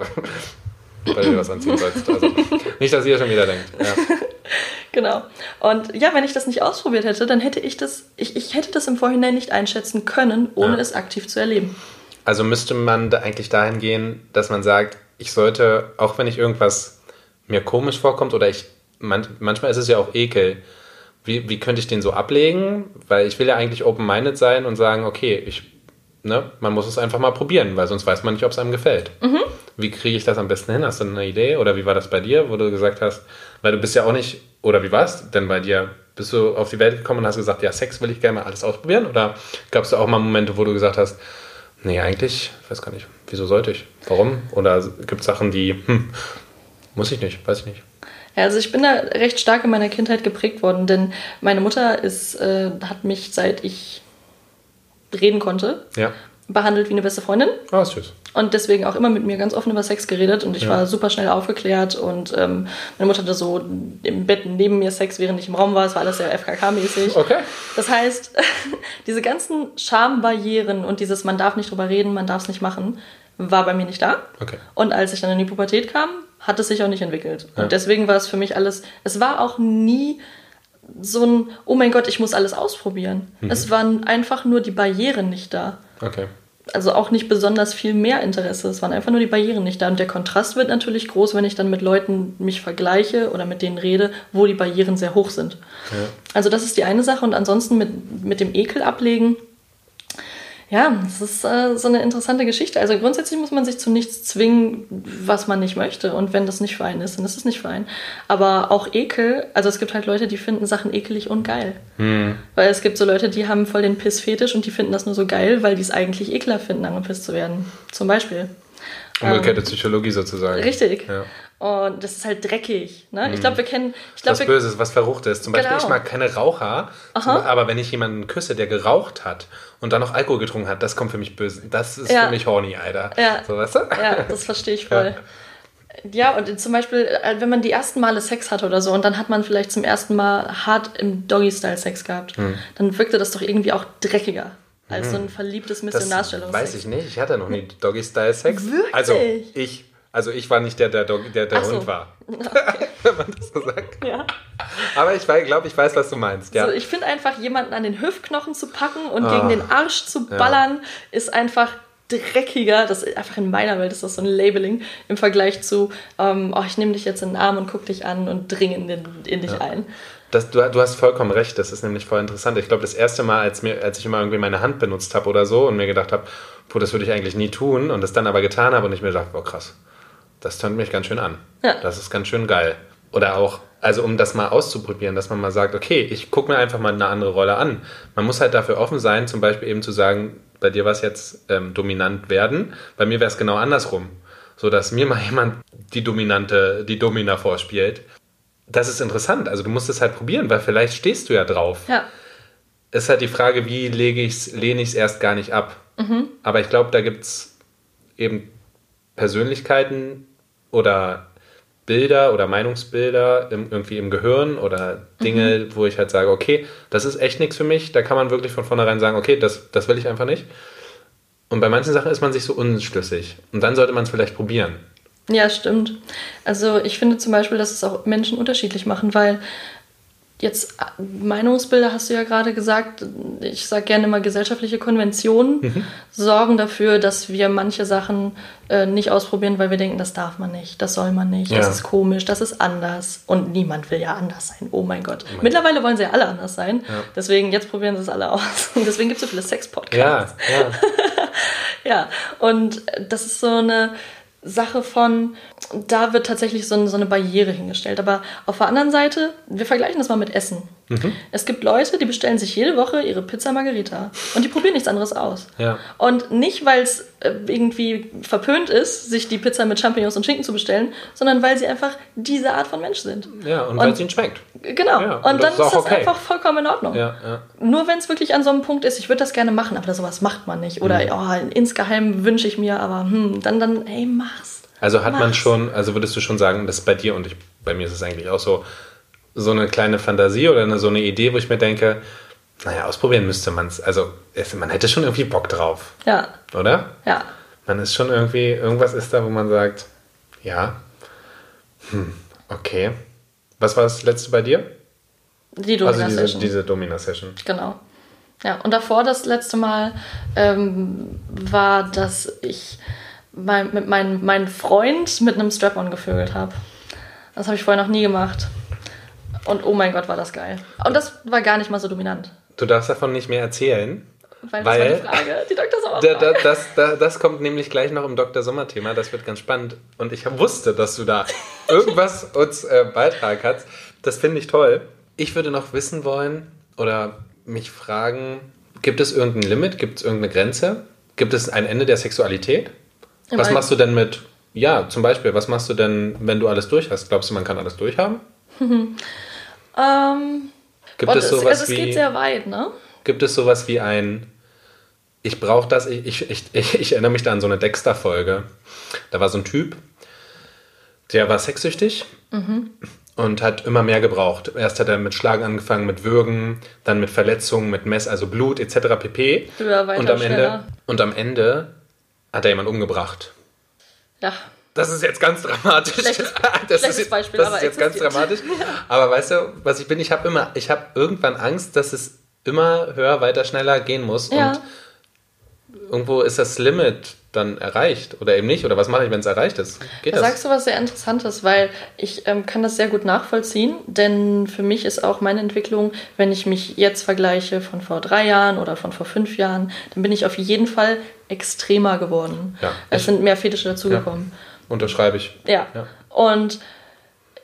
S1: Weil du dir was anziehen sollst. Also, nicht, dass ihr schon wieder denkt. Ja.
S2: Genau. Und ja, wenn ich das nicht ausprobiert hätte, dann hätte ich das, ich, ich hätte das im Vorhinein nicht einschätzen können, ohne
S1: Ja.
S2: es aktiv zu erleben.
S1: Also müsste man da eigentlich dahin gehen, dass man sagt, ich sollte, auch wenn ich irgendwas mir komisch vorkommt oder ich, man, manchmal ist es ja auch Ekel, wie, wie könnte ich den so ablegen? Weil ich will ja eigentlich open-minded sein und sagen, okay, ich, ne, man muss es einfach mal probieren, weil sonst weiß man nicht, ob es einem gefällt. Wie kriege ich das am besten hin? Hast du eine Idee? Oder wie war das bei dir, wo du gesagt hast, weil du bist ja auch nicht, oder wie war es denn bei dir? Bist du auf die Welt gekommen und hast gesagt, ja, Sex will ich gerne mal alles ausprobieren? Oder gab es da auch mal Momente, wo du gesagt hast, nee, eigentlich, ich weiß gar nicht, wieso sollte ich? Warum? Oder gibt es Sachen, die, hm, muss ich nicht, weiß ich nicht.
S2: Ja, also ich bin da recht stark in meiner Kindheit geprägt worden, denn meine Mutter ist, äh, hat mich, seit ich reden konnte,
S1: Ja.
S2: behandelt wie eine beste Freundin.
S1: Ah, ist süß.
S2: Und deswegen auch immer mit mir ganz offen über Sex geredet und ich
S1: Ja.
S2: war super schnell aufgeklärt und ähm, meine Mutter hatte so im Bett neben mir Sex, während ich im Raum war. Es war alles sehr FKK-mäßig.
S1: Okay.
S2: Das heißt, diese ganzen Schambarrieren und dieses man darf nicht drüber reden, man darf es nicht machen, war bei mir nicht da.
S1: Okay.
S2: Und als ich dann in die Pubertät kam, hat es sich auch nicht entwickelt.
S1: Ja.
S2: Und deswegen war es für mich alles, es war auch nie so ein, oh mein Gott, ich muss alles ausprobieren.
S1: Mhm.
S2: Es waren einfach nur die Barrieren nicht da
S1: Okay.
S2: Also auch nicht besonders viel mehr Interesse. Es waren einfach nur die Barrieren nicht da. Und der Kontrast wird natürlich groß, wenn ich dann mit Leuten mich vergleiche oder mit denen rede, wo die Barrieren sehr hoch sind.
S1: Ja.
S2: Also das ist die eine Sache. Und ansonsten mit, mit dem Ekel ablegen. Ja, das ist äh, so eine interessante Geschichte. Also grundsätzlich muss man sich zu nichts zwingen, was man nicht möchte. Und wenn das nicht für einen ist, dann ist es nicht für einen. Aber auch Ekel, also es gibt halt Leute, die finden Sachen ekelig und geil.
S1: Hm.
S2: Weil es gibt so Leute, die haben voll den Pissfetisch und die finden das nur so geil, weil die es eigentlich ekler finden, angepisst zu werden. Zum Beispiel.
S1: Umgekehrte Psychologie sozusagen.
S2: Ähm, Richtig.
S1: Ja.
S2: Und das ist halt dreckig. Ne? Ich glaube, wir kennen. Ich
S1: Was
S2: glaub, wir,
S1: Böses, was Verruchtes. Zum Beispiel,
S2: Genau.
S1: ich mag keine Raucher, zum, aber wenn ich jemanden küsse, der geraucht hat und dann noch Alkohol getrunken hat, das kommt für mich böse. Das ist
S2: Ja.
S1: für mich horny, Alter.
S2: Ja.
S1: So, weißt du?
S2: ja, das verstehe ich voll. Ja, und zum Beispiel, äh, wenn man die ersten Male Sex hatte oder so und dann hat man vielleicht zum ersten Mal hart im Doggy-Style Sex gehabt,
S1: Hm.
S2: dann wirkte das doch irgendwie auch dreckiger als so ein verliebtes
S1: Das
S2: Missionarstellungssex.
S1: weiß ich nicht. Ich hatte noch nie Doggy-Style-Sex.
S2: Wirklich?
S1: Also ich, also ich war nicht der, der, Dog- der, der
S2: so.
S1: Hund war. wenn man das so sagt.
S2: Ja.
S1: Aber ich glaube, ich weiß, was du meinst. Ja.
S2: Also ich finde einfach, jemanden an den Hüftknochen zu packen und
S1: Ah.
S2: gegen den Arsch zu
S1: Ja.
S2: ballern, ist einfach dreckiger. Das ist einfach in meiner Welt ist das so ein Labeling im Vergleich zu, ähm, oh, ich nehme dich jetzt in den Arm und guck dich an und dringe in, den, in dich ein.
S1: Das, du, du hast vollkommen recht, das ist nämlich voll interessant. Ich glaube, das erste Mal, als, mir, als ich immer irgendwie meine Hand benutzt habe oder so und mir gedacht habe, puh, das würde ich eigentlich nie tun und das dann aber getan habe und ich mir dachte, boah, krass, das tönt mich ganz schön an.
S2: Ja.
S1: Das ist ganz schön geil. Oder auch, also um das mal auszuprobieren, dass man mal sagt, okay, ich gucke mir einfach mal eine andere Rolle an. Man muss halt dafür offen sein, zum Beispiel eben zu sagen, bei dir war es jetzt ähm, dominant werden, bei mir wäre es genau andersrum. So dass mir mal jemand die Dominante, die Domina vorspielt. Das ist interessant. Also du musst es halt probieren, weil vielleicht stehst du ja drauf.
S2: Ja,
S1: ist halt die Frage, wie lege ich's, lehne ich es erst gar nicht ab. Aber ich glaube, da gibt es eben Persönlichkeiten oder Bilder oder Meinungsbilder im, irgendwie im Gehirn oder Dinge, wo ich halt sage, okay, das ist echt nichts für mich. Da kann man wirklich von vornherein sagen, okay, das, das will ich einfach nicht. Und bei manchen Sachen ist man sich so unschlüssig. Und dann sollte man es vielleicht probieren.
S2: ja, stimmt. Also ich finde zum Beispiel, dass es auch Menschen unterschiedlich machen, weil jetzt äh, Meinungsbilder hast du ja gerade gesagt, ich sage gerne immer gesellschaftliche Konventionen
S1: Mhm.
S2: sorgen dafür, dass wir manche Sachen äh, nicht ausprobieren, weil wir denken, das darf man nicht, das soll man nicht, das
S1: Ja.
S2: ist komisch, das ist anders und niemand will ja anders sein. Oh mein Gott. Mittlerweile wollen sie ja alle anders sein.
S1: Ja.
S2: Deswegen, jetzt probieren sie es alle aus. Und deswegen gibt es so viele Sex-Podcasts.
S1: Ja, ja.
S2: Ja, und das ist so eine Sache von, da wird tatsächlich so, so eine Barriere hingestellt. Aber auf der anderen Seite, wir vergleichen das mal mit Essen.
S1: Mhm.
S2: Es gibt Leute, die bestellen sich jede Woche ihre Pizza Margarita und die probieren nichts anderes aus.
S1: Ja.
S2: Und nicht, weil es äh, irgendwie verpönt ist, sich die Pizza mit Champignons und Schinken zu bestellen, sondern weil sie einfach diese Art von Mensch sind.
S1: ja, und,
S2: Und-
S1: weil es ihnen schmeckt.
S2: Genau.
S1: Ja,
S2: und,
S1: und
S2: dann
S1: das
S2: ist
S1: ist
S2: das
S1: okay.
S2: einfach vollkommen in Ordnung.
S1: Ja, ja.
S2: Nur wenn es wirklich an so einem Punkt ist, ich würde das gerne machen, aber sowas macht man nicht. Oder
S1: Mhm.
S2: oh, insgeheim wünsche ich mir, aber hm, dann, dann, ey, mach's.
S1: Also hat man
S2: Mach's.
S1: schon, also würdest du schon sagen, dass bei dir und ich, bei mir ist es eigentlich auch so, so eine kleine Fantasie oder eine, so eine Idee, wo ich mir denke, naja, ausprobieren müsste man es. Also es- man hätte schon irgendwie Bock drauf,
S2: Ja,
S1: oder?
S2: ja.
S1: Man ist schon irgendwie, irgendwas ist da, wo man sagt, ja, hm, okay. Was war das letzte bei dir?
S2: Die
S1: Also diese,
S2: Domina-Session.
S1: diese Domina-Session.
S2: Genau. Ja, und davor das letzte Mal ähm, war, dass ich mein, mit meinem mein Freund mit einem Strap-on gevögelt habe. Das habe ich vorher noch nie gemacht. Und oh mein Gott, war das geil. Und das war gar nicht mal so dominant.
S1: Du darfst davon nicht mehr erzählen.
S2: Weil,
S1: Weil-
S2: das war die Frage, die Dr. Sommer
S1: Da, da, das, da, das kommt nämlich gleich noch im Dr. Sommer-Thema. Das wird ganz spannend. Und ich wusste, dass du da irgendwas uns äh, beitragen kannst. Das finde ich toll. Ich würde noch wissen wollen oder mich fragen, gibt es irgendein Limit? Gibt es irgendeine Grenze? Gibt es ein Ende der Sexualität?
S2: Im
S1: Was machst du denn mit, ja, zum Beispiel, was machst du denn, wenn du alles durch hast? Glaubst du, man kann alles durchhaben?
S2: Ähm,
S1: Gibt es sowas
S2: also es
S1: wie...
S2: geht sehr weit, ne?
S1: Gibt es sowas wie ein, ich brauche das, ich, ich, ich, ich, erinnere mich da an so eine Dexter-Folge. Da war so ein Typ, der war sexsüchtig und hat immer mehr gebraucht. Erst hat er mit Schlagen angefangen, mit Würgen, dann mit Verletzungen, mit Mess, also Blut etc. pp.
S2: Weiter,
S1: und, am Ende, und am Ende hat er jemanden umgebracht.
S2: Ja.
S1: Das ist jetzt ganz dramatisch.
S2: Schlechtes-
S1: das
S2: schlechtes
S1: ist,
S2: Beispiel,
S1: das
S2: aber
S1: ist jetzt ganz dramatisch. Aber weißt du, was ich bin? Ich habe immer, ich habe irgendwann Angst, dass es immer höher, weiter, schneller gehen muss.
S2: Ja.
S1: Und irgendwo ist das Limit dann erreicht oder eben nicht. Oder was mache ich, wenn es erreicht ist? Geht
S2: Da
S1: das?
S2: sagst du was sehr Interessantes, weil ich ähm, kann das sehr gut nachvollziehen, denn für mich ist auch meine Entwicklung, wenn ich mich jetzt vergleiche von vor drei Jahren oder von vor fünf Jahren, dann bin ich auf jeden Fall extremer geworden.
S1: Ja,
S2: es sind mehr Fetische dazugekommen.
S1: Unterschreibe ich.
S2: Ja.
S1: Ja.
S2: Und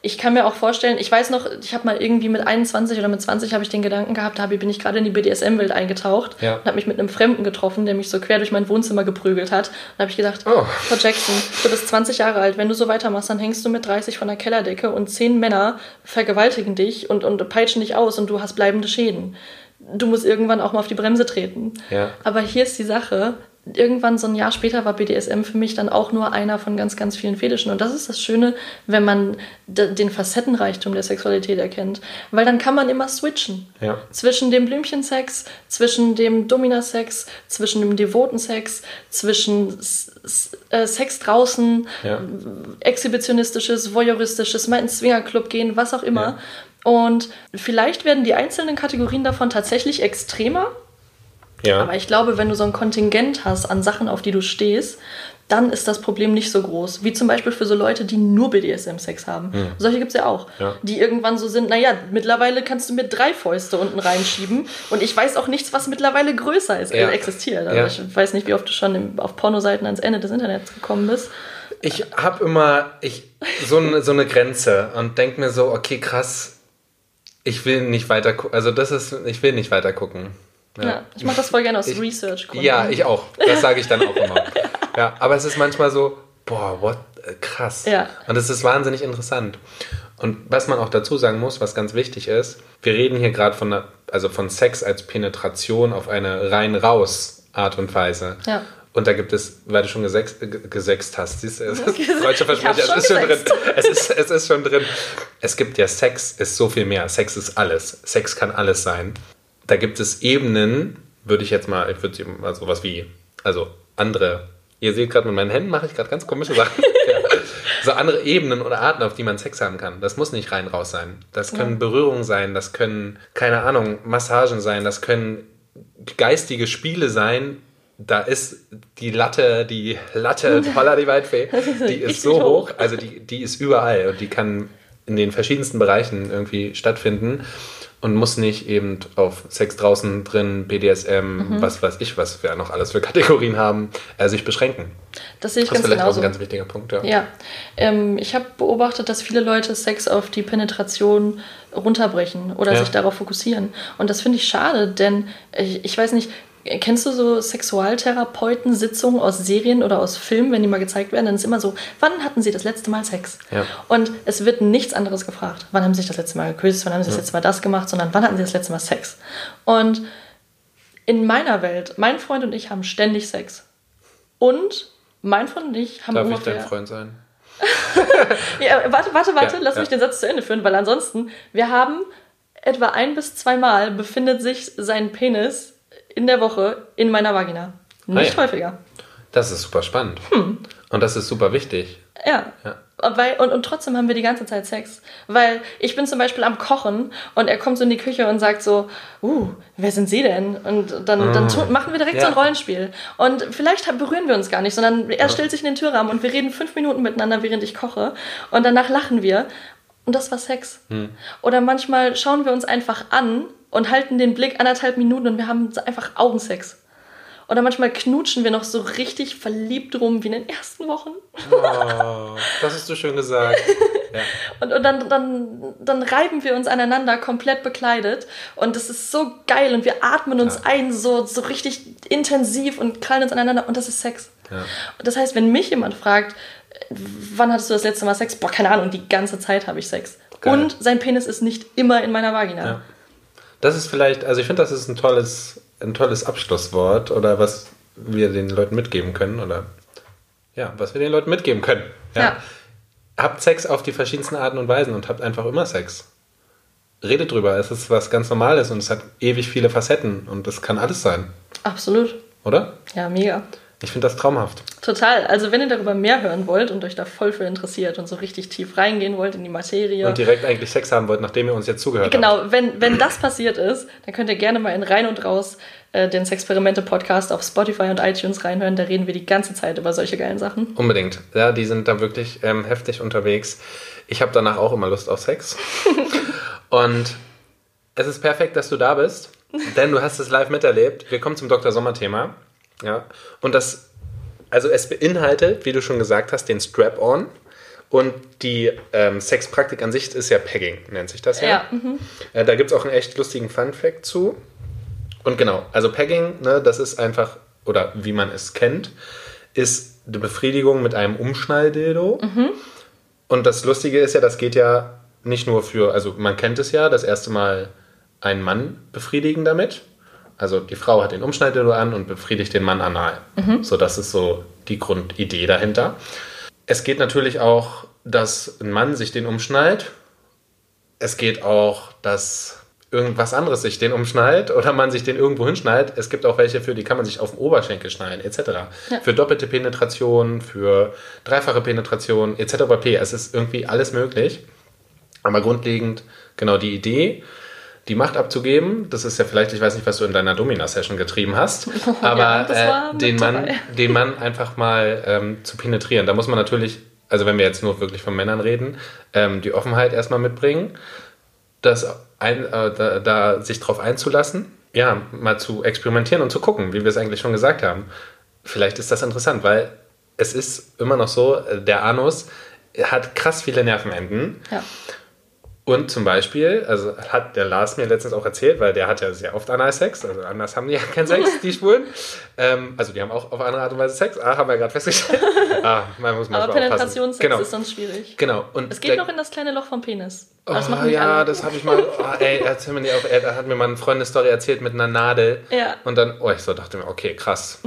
S2: ich kann mir auch vorstellen, ich weiß noch, ich habe mal irgendwie mit 21 oder mit 20 habe ich den Gedanken gehabt, da bin ich gerade in die BDSM-Welt eingetaucht
S1: Ja.
S2: und habe mich mit einem Fremden getroffen, der mich so quer durch mein Wohnzimmer geprügelt hat. Und da habe ich gedacht,
S1: Oh.
S2: Frau Jackson, du bist 20 Jahre alt, wenn du so weitermachst, dann hängst du mit 30 von der Kellerdecke und 10 Männer vergewaltigen dich und, und peitschen dich aus und du hast bleibende Schäden. Du musst irgendwann auch mal auf die Bremse treten.
S1: Ja.
S2: Aber hier ist die Sache, irgendwann so ein Jahr später war BDSM für mich dann auch nur einer von ganz, ganz vielen Fetischen. Und das ist das Schöne, wenn man den Facettenreichtum der Sexualität erkennt. Weil dann kann man immer switchen.
S1: Ja.
S2: Zwischen dem Blümchensex, zwischen dem Dominasex, zwischen dem devoten Sex, zwischen äh, Sex draußen,
S1: Ja.
S2: exhibitionistisches, voyeuristisches, mal ins Swingerclub gehen, was auch immer. Und vielleicht werden die einzelnen Kategorien davon tatsächlich extremer.
S1: Ja.
S2: Aber ich glaube, wenn du so ein Kontingent hast an Sachen, auf die du stehst, dann ist das Problem nicht so groß. Wie zum Beispiel für so Leute, die nur BDSM-Sex haben. Solche gibt es ja auch.
S1: Ja.
S2: Die irgendwann so sind, naja, mittlerweile kannst du mir drei Fäuste unten reinschieben und ich weiß auch nichts, was mittlerweile größer ist,
S1: Ja.
S2: äh, existiert. Also
S1: Ja.
S2: ich weiß nicht, wie oft du schon auf Pornoseiten ans Ende des Internets gekommen bist.
S1: Ich habe immer ich, so, eine, so eine Grenze und denke mir so, okay, krass, ich will nicht weiter. Also das ist, ich will nicht weiter gucken.
S2: Ja. ich mache das voll gerne aus Research-Gründen.
S1: Ja, ich auch. Das sage ich dann auch immer. Ja, aber es ist manchmal so, boah, what, äh, krass.
S2: Ja.
S1: Und es ist wahnsinnig interessant. Und was man auch dazu sagen muss, was ganz wichtig ist, wir reden hier gerade von, einer- also von Sex als Penetration auf eine rein raus Art und Weise.
S2: Ja.
S1: Und da gibt es, weil du schon gesext, äh, gesext hast, siehst du, es ist deutsche Versprecher, es ist schon drin. Es ist, es ist schon drin. Es gibt ja Sex, ist so viel mehr. Sex ist alles. Sex kann alles sein. Da gibt es Ebenen, würde ich jetzt mal, ich würde mal sowas wie, also andere, ihr seht gerade mit meinen Händen, mache ich gerade ganz komische Sachen. ja. So andere Ebenen oder Arten, auf die man Sex haben kann. Das muss nicht rein raus sein. Das können Berührungen sein, das können, keine Ahnung, Massagen sein, das können geistige Spiele sein. Da ist die Latte, die Latte, holla die Waldfee, die ist so
S2: hoch.
S1: hoch, also die, die ist überall und die kann in den verschiedensten Bereichen irgendwie stattfinden und muss nicht eben auf Sex draußen drin, BDSM,
S2: Mhm.
S1: was weiß ich, was wir noch alles für Kategorien haben, äh, sich beschränken.
S2: Das sehe ich
S1: Das ist
S2: ganz
S1: vielleicht auch
S2: genauso.
S1: ein ganz wichtiger Punkt, ja.
S2: Ja, ähm, ich habe beobachtet, dass viele Leute Sex auf die Penetration runterbrechen oder
S1: Ja.
S2: sich darauf fokussieren. Und das finde ich schade, denn ich, ich weiß nicht, kennst du so Sexualtherapeuten-Sitzungen aus Serien oder aus Filmen, wenn die mal gezeigt werden? Dann ist immer so, wann hatten sie das letzte Mal Sex?
S1: Ja.
S2: Und es wird nichts anderes gefragt. Wann haben sie sich das letzte Mal geküsst? Wann haben sie das letzte Mal das gemacht? Sondern wann hatten sie das letzte Mal Sex? Und in meiner Welt, mein Freund und ich haben ständig Sex. Und mein Freund und ich haben
S1: Darf ich
S2: ungefähr...
S1: dein Freund sein?
S2: Ja, warte, warte, warte,
S1: Ja,
S2: lass
S1: ja.
S2: mich den Satz zu Ende führen, weil ansonsten, wir haben etwa ein bis zweimal befindet sich sein Penis in der Woche in meiner Vagina. Nicht
S1: Ah ja.
S2: häufiger.
S1: Das ist super spannend.
S2: Hm.
S1: Und das ist super wichtig.
S2: Ja.
S1: Ja.
S2: Weil, und, und trotzdem haben wir die ganze Zeit Sex. Weil ich bin zum Beispiel am Kochen und er kommt so in die Küche und sagt so, uh, wer sind Sie denn? Und dann, dann tu- machen wir direkt so ein
S1: Ah. Ja.
S2: Rollenspiel. Und vielleicht berühren wir uns gar nicht, sondern er stellt sich in den Türrahmen und wir reden fünf Minuten miteinander, während ich koche. Und danach lachen wir. Und das war Sex.
S1: Hm.
S2: Oder manchmal schauen wir uns einfach an und halten den Blick anderthalb Minuten und wir haben einfach Augensex. Oder manchmal knutschen wir noch so richtig verliebt rum wie in den ersten Wochen.
S1: Oh, das hast du schön gesagt. Ja.
S2: Und, und dann, dann, dann reiben wir uns aneinander komplett bekleidet. Und das ist so geil. Und wir atmen uns
S1: Ja.
S2: ein so, so richtig intensiv und krallen uns aneinander. Und das ist Sex.
S1: Ja.
S2: Und das heißt, wenn mich jemand fragt, wann hattest du das letzte Mal Sex? Boah, keine Ahnung, die ganze Zeit habe ich Sex.
S1: Geil.
S2: Und sein Penis ist nicht immer in meiner Vagina.
S1: Das ist vielleicht, also ich finde, das ist ein tolles, ein tolles Abschlusswort oder was wir den Leuten mitgeben können oder ja, was wir den Leuten mitgeben können. Ja.
S2: Ja.
S1: Habt Sex auf die verschiedensten Arten und Weisen und habt einfach immer Sex. Redet drüber, es ist was ganz Normales und es hat ewig viele Facetten und es kann alles sein,
S2: Absolut.
S1: oder?
S2: Ja, mega.
S1: Ich finde das traumhaft.
S2: Total. Also wenn ihr darüber mehr hören wollt und euch da voll für interessiert und so richtig tief reingehen wollt in die Materie.
S1: Und direkt eigentlich Sex haben wollt, nachdem ihr uns jetzt zugehört habt.
S2: Genau, wenn, wenn das passiert ist, dann könnt ihr gerne mal in Rein und Raus äh, den Sexperimente-Podcast auf Spotify und iTunes reinhören. Da reden wir die ganze Zeit über solche geilen Sachen.
S1: Unbedingt. Ja, die sind da wirklich ähm, heftig unterwegs. Ich habe danach auch immer Lust auf Sex. Und es ist perfekt, dass du da bist, denn du hast es live miterlebt. Wir kommen zum Dr. Sommer-Thema. Ja. Und das, also es beinhaltet, wie du schon gesagt hast, den Strap-on. Und die ähm, Sexpraktik an sich ist ja Pegging, nennt sich das ja.
S2: Ja, mhm.
S1: Äh, da gibt es auch einen echt lustigen Fun-Fact zu. Und genau, also Pegging, ne, das ist einfach, oder wie man es kennt, ist die Befriedigung mit einem Umschnalldildo. Und das Lustige ist ja, das geht ja nicht nur für, also man kennt es ja, das erste Mal einen Mann befriedigen damit. Also die Frau hat den Umschnalldildo an und befriedigt den Mann anal. So, das ist so die Grundidee dahinter. Es geht natürlich auch, dass ein Mann sich den umschnallt. Es geht auch, dass irgendwas anderes sich den umschnallt oder man sich den irgendwo hinschnallt. Es gibt auch welche, für die kann man sich auf den Oberschenkel schnallen, etc.
S2: Ja.
S1: Für doppelte Penetration, für dreifache Penetration, etc. Es ist irgendwie alles möglich. Aber grundlegend, genau die Idee, die Macht abzugeben, das ist ja vielleicht, ich weiß nicht, was du in deiner Domina-Session getrieben hast, aber
S2: Ja,
S1: äh, den, Mann, den Mann einfach mal ähm, zu penetrieren. Da muss man natürlich, also wenn wir jetzt nur wirklich von Männern reden, ähm, die Offenheit erstmal mitbringen, das ein, äh, da, da sich drauf einzulassen, ja, mal zu experimentieren und zu gucken, wie wir es eigentlich schon gesagt haben. Vielleicht ist das interessant, weil es ist immer noch so, äh, der Anus hat krass viele Nervenenden.
S2: Ja.
S1: Und zum Beispiel, also hat der Lars mir letztens auch erzählt, weil der hat ja sehr oft Analsex, also anders haben die ja keinen Sex, die Schwulen. Ähm, also die haben auch auf andere Art und Weise Sex, ah, haben wir gerade festgestellt. ah, man muss manchmal
S2: Aber. Penetrationssex
S1: Genau,
S2: ist sonst schwierig.
S1: genau. Und
S2: Es geht noch in das kleine Loch vom Penis.
S1: Oh,
S2: Das
S1: ja,
S2: alle.
S1: das habe ich mal. Oh, ey, erzähl mir nicht auf. Er hat mir mal eine Freundin eine Story erzählt mit einer Nadel.
S2: Ja.
S1: Und dann, oh, ich so dachte mir, okay, krass.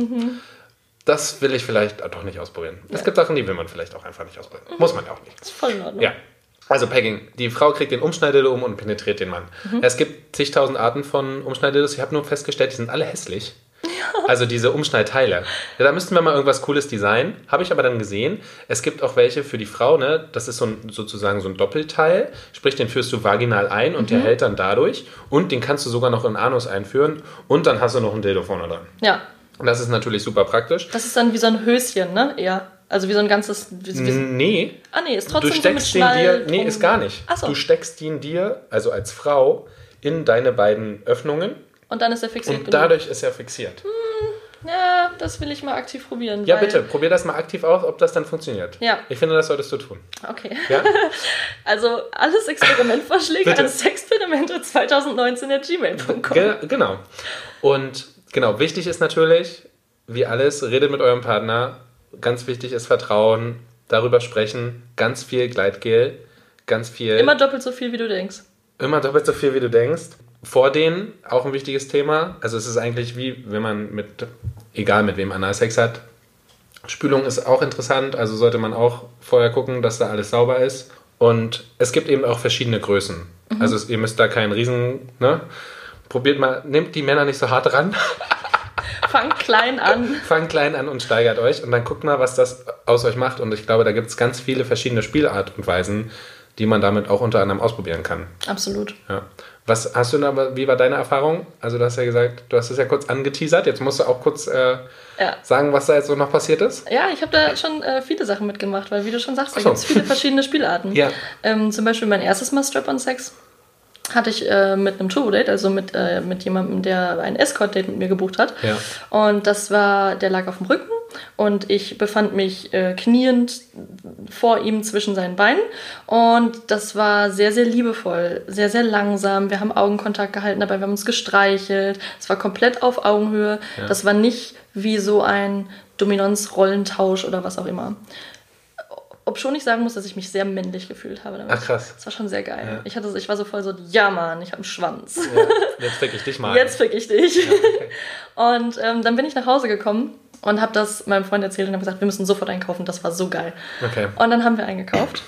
S1: Das will ich vielleicht doch nicht ausprobieren. Es gibt Sachen, die will man vielleicht auch einfach nicht ausprobieren. Muss man ja auch nicht.
S2: ist voll in Ordnung.
S1: Ja. Also Pegging. Die Frau kriegt den Umschneidedildo um und penetriert den Mann. Es gibt zigtausend Arten von Umschneidedildos. Ich habe nur festgestellt, die sind alle hässlich. Also diese Umschneidteile. Ja, da müssten wir mal irgendwas Cooles designen. Habe ich aber dann gesehen. Es gibt auch welche für die Frau, ne? Das ist so ein, sozusagen so ein Doppelteil. Sprich, den führst du vaginal ein und der hält dann dadurch. Und den kannst du sogar noch in Anus einführen. Und dann hast du noch ein Dildo vorne dran.
S2: Ja.
S1: Und das ist natürlich super praktisch.
S2: Das ist dann wie so ein Höschen, ne? Eher. Also wie so ein ganzes. Wie, wie,
S1: Nee,
S2: ah, nee, ist
S1: du
S2: trotzdem so mit
S1: steckst den dir. Nee, ist gar nicht.
S2: Ach so.
S1: Du steckst ihn dir, also als Frau, in deine beiden Öffnungen
S2: Und dann ist er fixiert
S1: und dadurch ist er fixiert.
S2: Ja, das will ich mal aktiv probieren.
S1: Ja, bitte, probier das mal aktiv aus, ob das dann funktioniert.
S2: Ja.
S1: Ich finde, das solltest du tun.
S2: Okay.
S1: Ja?
S2: Also alles Experimentvorschläge an sexperimente2019.gmail.com.
S1: Ge genau. Und genau, wichtig ist natürlich, wie alles, redet mit eurem Partner. Ganz wichtig ist Vertrauen, darüber sprechen, ganz viel Gleitgel, ganz viel.
S2: Immer doppelt so viel, wie du denkst.
S1: Immer doppelt so viel, wie du denkst. Vor denen auch ein wichtiges Thema. Also es ist eigentlich wie, wenn man mit, egal mit wem Analsex hat. Spülung ist auch interessant, also sollte man auch vorher gucken, dass da alles sauber ist. Und es gibt eben auch verschiedene Größen. Also es, ihr müsst da keinen Riesen, ne? Probiert mal, nehmt die Männer nicht so hart ran,
S2: Fang klein an.
S1: fangt klein an und steigert euch und dann guckt mal, was das aus euch macht. Und ich glaube, da gibt es ganz viele verschiedene Spielart und Weisen, die man damit auch unter anderem ausprobieren kann.
S2: Absolut.
S1: Ja. Was hast du da, wie war deine Erfahrung? Also du hast ja gesagt, du hast es ja kurz angeteasert, jetzt musst du auch kurz äh,
S2: Ja.
S1: sagen, was da jetzt so noch passiert ist.
S2: Ja, ich habe da schon äh, viele Sachen mitgemacht, weil wie du schon sagst, da
S1: so.
S2: gibt es viele verschiedene Spielarten.
S1: Ja.
S2: Ähm, zum Beispiel mein erstes Mal Strap-on-Sex. Hatte ich äh, mit einem Turbo-Date, also mit, äh, mit jemandem, der ein Escort-Date mit mir gebucht hat.
S1: Ja.
S2: Und das war, der lag auf dem Rücken und ich befand mich äh, kniend vor ihm zwischen seinen Beinen. Und das war sehr, sehr liebevoll, sehr, sehr langsam. Wir haben Augenkontakt gehalten dabei, wir haben uns gestreichelt. Es war komplett auf Augenhöhe.
S1: Ja.
S2: Das war nicht wie so ein Dominanz-Rollentausch oder was auch immer. Obschon ich sagen muss, dass ich mich sehr männlich gefühlt habe damit.
S1: Ach, krass.
S2: Das war schon sehr geil.
S1: Ja.
S2: Ich, hatte, ich war so voll so, ja Mann, ich habe einen Schwanz.
S1: Ja, jetzt fick ich dich mal.
S2: Jetzt fick ich dich.
S1: Ja, okay.
S2: Und ähm, dann bin ich nach Hause gekommen und habe das meinem Freund erzählt und habe gesagt, wir müssen sofort einkaufen. Das war so geil.
S1: Okay.
S2: Und dann haben wir eingekauft.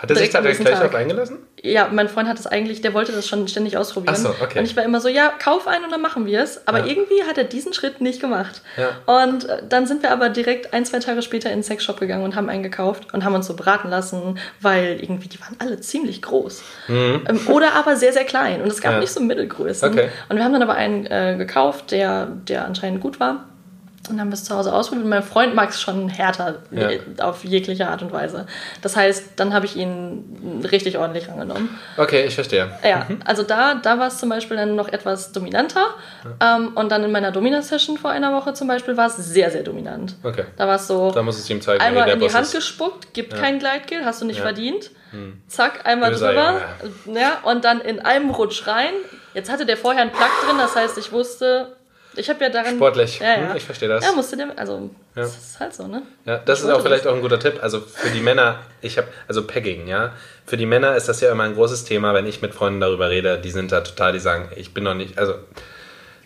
S1: Hat er sich da gleich
S2: Tag.
S1: drauf eingelassen?
S2: Ja, mein Freund hat es eigentlich, der wollte das schon ständig ausprobieren.
S1: Ach so, okay.
S2: Und ich war immer so, ja, kauf einen und dann machen wir es. Aber
S1: Ja.
S2: irgendwie hat er diesen Schritt nicht gemacht.
S1: Ja.
S2: Und äh, dann sind wir aber direkt ein, zwei Tage später in den Sexshop gegangen und haben einen gekauft und haben uns so beraten lassen, weil irgendwie die waren alle ziemlich groß. Ähm, Oder aber sehr, sehr klein. Und es gab
S1: Mhm. Ja.
S2: nicht so Mittelgrößen.
S1: Okay.
S2: Und wir haben dann aber einen äh, gekauft, der, der anscheinend gut war. Und haben es zu Hause ausprobiert. Mein Freund mag es schon härter,
S1: Ja.
S2: je- auf jegliche Art und Weise. Das heißt, dann habe ich ihn richtig ordentlich rangenommen.
S1: Okay, ich verstehe.
S2: Ja, also da, da war es zum Beispiel dann noch etwas dominanter. Ähm, und dann in meiner Domina-Session vor einer Woche zum Beispiel war es sehr, sehr dominant.
S1: Okay.
S2: Da war es so,
S1: Da muss es ihm zeigen,
S2: einmal in die Hand
S1: ist.
S2: gespuckt, gibt
S1: Ja.
S2: kein Gleitgel, hast du nicht
S1: Ja.
S2: verdient. Zack, einmal
S1: Böser
S2: drüber. Ja, und dann in einem Rutsch rein. Jetzt hatte der vorher einen Plug drin, das heißt, ich wusste, ich habe ja daran...
S1: Sportlich.
S2: Ja, ja.
S1: Hm, ich verstehe das.
S2: Ja, musste der, also,
S1: Ja.
S2: das ist halt so, ne?
S1: Ja, das
S2: Ich
S1: ist auch vielleicht
S2: das.
S1: auch ein guter Tipp. Also für die Männer, ich habe, also Pegging, ja. Für die Männer ist das ja immer ein großes Thema, wenn ich mit Freunden darüber rede. Die sind da total, die sagen, ich bin noch nicht, also,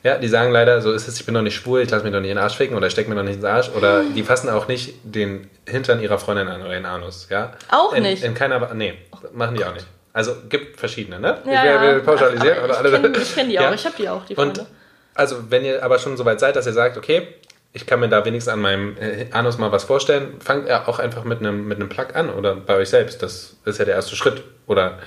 S1: ja, die sagen leider, so ist es, ich bin noch nicht schwul, ich lasse mich doch nicht in den Arsch ficken oder ich steck mir noch nicht ins Arsch. Oder die fassen auch nicht den Hintern ihrer Freundin an oder den Anus, ja.
S2: Auch
S1: in,
S2: nicht?
S1: In keiner, nee, machen die auch nicht. Also gibt verschiedene, ne?
S2: Ja,
S1: ich will,
S2: ja.
S1: will pauschalisieren.
S2: Aber ich
S1: alle.
S2: kenn- die auch, ich hab die auch, die
S1: Und
S2: Freunde.
S1: Also, wenn ihr aber schon so weit seid, dass ihr sagt, okay, ich kann mir da wenigstens an meinem äh, Anus mal was vorstellen, fangt ihr auch einfach mit einem, mit einem Plug an oder bei euch selbst. Das ist ja der erste Schritt. Oder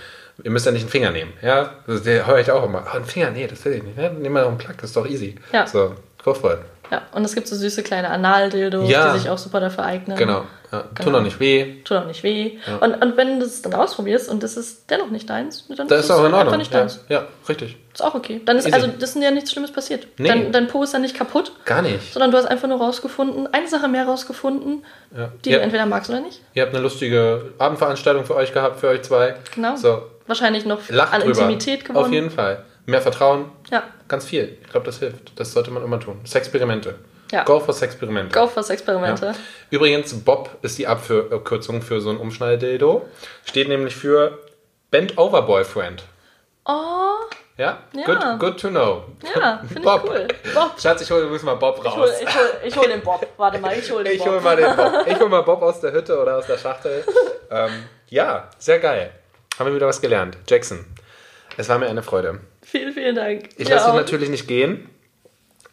S1: ihr müsst ja nicht einen Finger nehmen. Ja, das höre ich auch immer. Ah, einen Finger, nee, das will ich nicht. Ja, nimm mal einen Plug, das ist doch easy.
S2: Ja.
S1: So, go for it.
S2: Ja, und es gibt so süße kleine Analdildos,
S1: Ja.
S2: die sich auch super dafür eignen.
S1: Genau. Ja,
S2: Genau.
S1: Tut noch nicht weh.
S2: Tut auch nicht weh.
S1: Ja.
S2: Und, und wenn du es dann ausprobierst und das ist dennoch nicht deins, dann
S1: Das ist auch in
S2: einfach
S1: Ordnung.
S2: nicht
S1: Ja,
S2: deins.
S1: ja, richtig.
S2: Ist auch okay. Dann ist
S1: Easy.
S2: also das ist ja nichts Schlimmes passiert.
S1: Nee.
S2: Dein, dein Po ist dann nicht kaputt,
S1: Gar nicht.
S2: sondern du hast einfach nur rausgefunden, eine Sache mehr rausgefunden,
S1: Ja.
S2: die du entweder magst oder nicht.
S1: ihr habt eine lustige Abendveranstaltung für euch gehabt, für euch zwei.
S2: Genau.
S1: So,
S2: Wahrscheinlich noch
S1: lacht
S2: an
S1: drüber.
S2: Intimität gewonnen.
S1: Auf jeden Fall. Mehr Vertrauen,
S2: Ja.
S1: Ganz viel. Ich glaube, das hilft. Das sollte man immer tun. Sexperimente.
S2: Ja.
S1: Go for Sexperimente.
S2: Go for Experimente.
S1: Ja. Übrigens, Bob ist die Abkürzung für so ein Umschnalldildo. Steht nämlich für Bent Over Boyfriend.
S2: Oh,
S1: Ja?
S2: Ja.
S1: Good, good to know.
S2: ja, finde ich cool. Bob.
S1: Schatz, ich hole übrigens mal Bob
S2: hol,
S1: raus.
S2: ich, hol, ich hol den Bob. Warte mal, ich hol den
S1: hole mal den Bob. Ich hole mal Bob aus der Hütte oder aus der Schachtel. ähm, ja, sehr geil. Haben wir wieder was gelernt. Jackson, es war mir eine Freude.
S2: Vielen, vielen Dank.
S1: Ich lasse dich natürlich nicht gehen,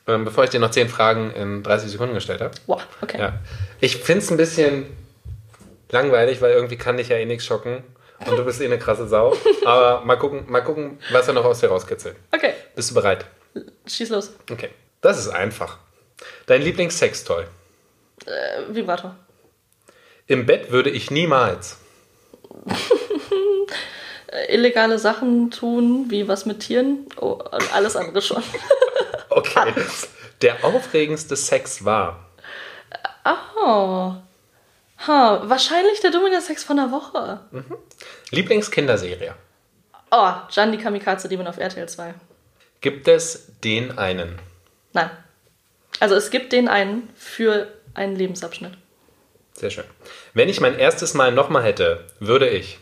S1: ähm, bevor ich dir noch zehn Fragen in 30 Sekunden gestellt habe.
S2: Wow, okay.
S1: Ja. Ich finde es ein bisschen langweilig, weil irgendwie kann dich ja eh nichts schocken. Und du bist eh eine krasse Sau. Aber mal gucken, mal gucken, was er noch aus dir rauskitzelt.
S2: Okay,
S1: Bist du bereit?
S2: schieß los.
S1: Okay. Das ist einfach. Dein Lieblingssextoy.
S2: Äh, Vibrator.
S1: Im Bett würde ich niemals.
S2: Illegale Sachen tun, wie was mit Tieren oh, und alles andere schon.
S1: Okay. Der aufregendste Sex war.
S2: Oh. Ha, wahrscheinlich der Domina-Sex von der Woche.
S1: Lieblingskinderserie.
S2: Oh, Jan die Kamikaze Demon auf RTL 2.
S1: Gibt es den einen?
S2: Nein. Also es gibt den einen für einen Lebensabschnitt.
S1: Sehr schön. Wenn ich mein erstes Mal nochmal hätte, würde ich.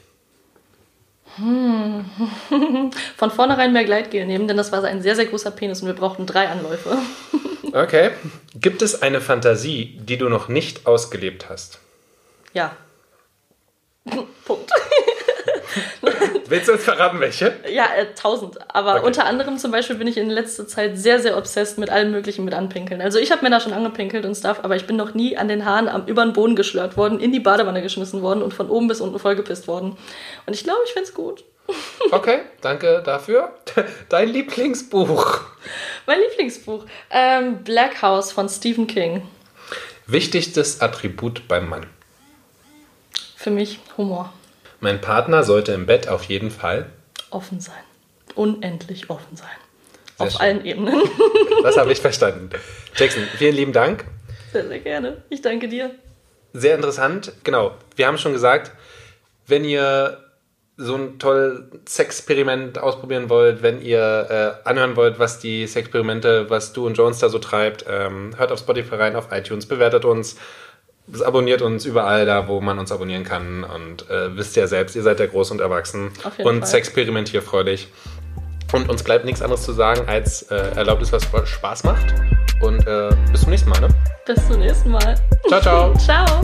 S2: Von vornherein mehr Gleitgel nehmen, denn das war ein sehr, sehr großer Penis und wir brauchten drei Anläufe.
S1: Okay. Gibt es eine Fantasie, die du noch nicht ausgelebt hast?
S2: Ja. Punkt.
S1: Willst du uns verraten, welche?
S2: Ja, äh, tausend. Aber
S1: Okay.
S2: unter anderem zum Beispiel bin ich in letzter Zeit sehr, sehr obsessed mit allem Möglichen mit Anpinkeln. Also ich habe Männer schon angepinkelt und Stuff, aber ich bin noch nie an den Haaren am, über den Boden geschlört worden, in die Badewanne geschmissen worden und von oben bis unten vollgepisst worden. Und ich glaube, ich find's gut.
S1: Okay, danke dafür. Dein Lieblingsbuch.
S2: Mein Lieblingsbuch. Ähm, Black House von Stephen King.
S1: Wichtigstes Attribut beim Mann.
S2: Für mich Humor.
S1: Mein Partner sollte im Bett auf jeden Fall.
S2: Offen sein. unendlich offen sein.
S1: Sehr
S2: Auf
S1: schön.
S2: allen Ebenen.
S1: Das habe ich verstanden. Jackson, vielen lieben Dank.
S2: Sehr, sehr gerne. Ich danke dir.
S1: Sehr interessant. Genau, wir haben schon gesagt, wenn ihr so ein tolles Sexperiment ausprobieren wollt, wenn ihr äh, anhören wollt, was die Sexperimente, was du und Jones da so treibt, ähm, hört auf Spotify rein, auf iTunes, bewertet uns, abonniert uns überall da, wo man uns abonnieren kann und äh, wisst ja selbst, ihr seid ja groß und erwachsen und sexperimentierfreudig. Und uns bleibt nichts anderes zu sagen, als äh, erlaubt es, was Spaß macht. Und äh, bis zum nächsten Mal. Ne?
S2: Bis zum nächsten Mal.
S1: Ciao, ciao.
S2: Ciao.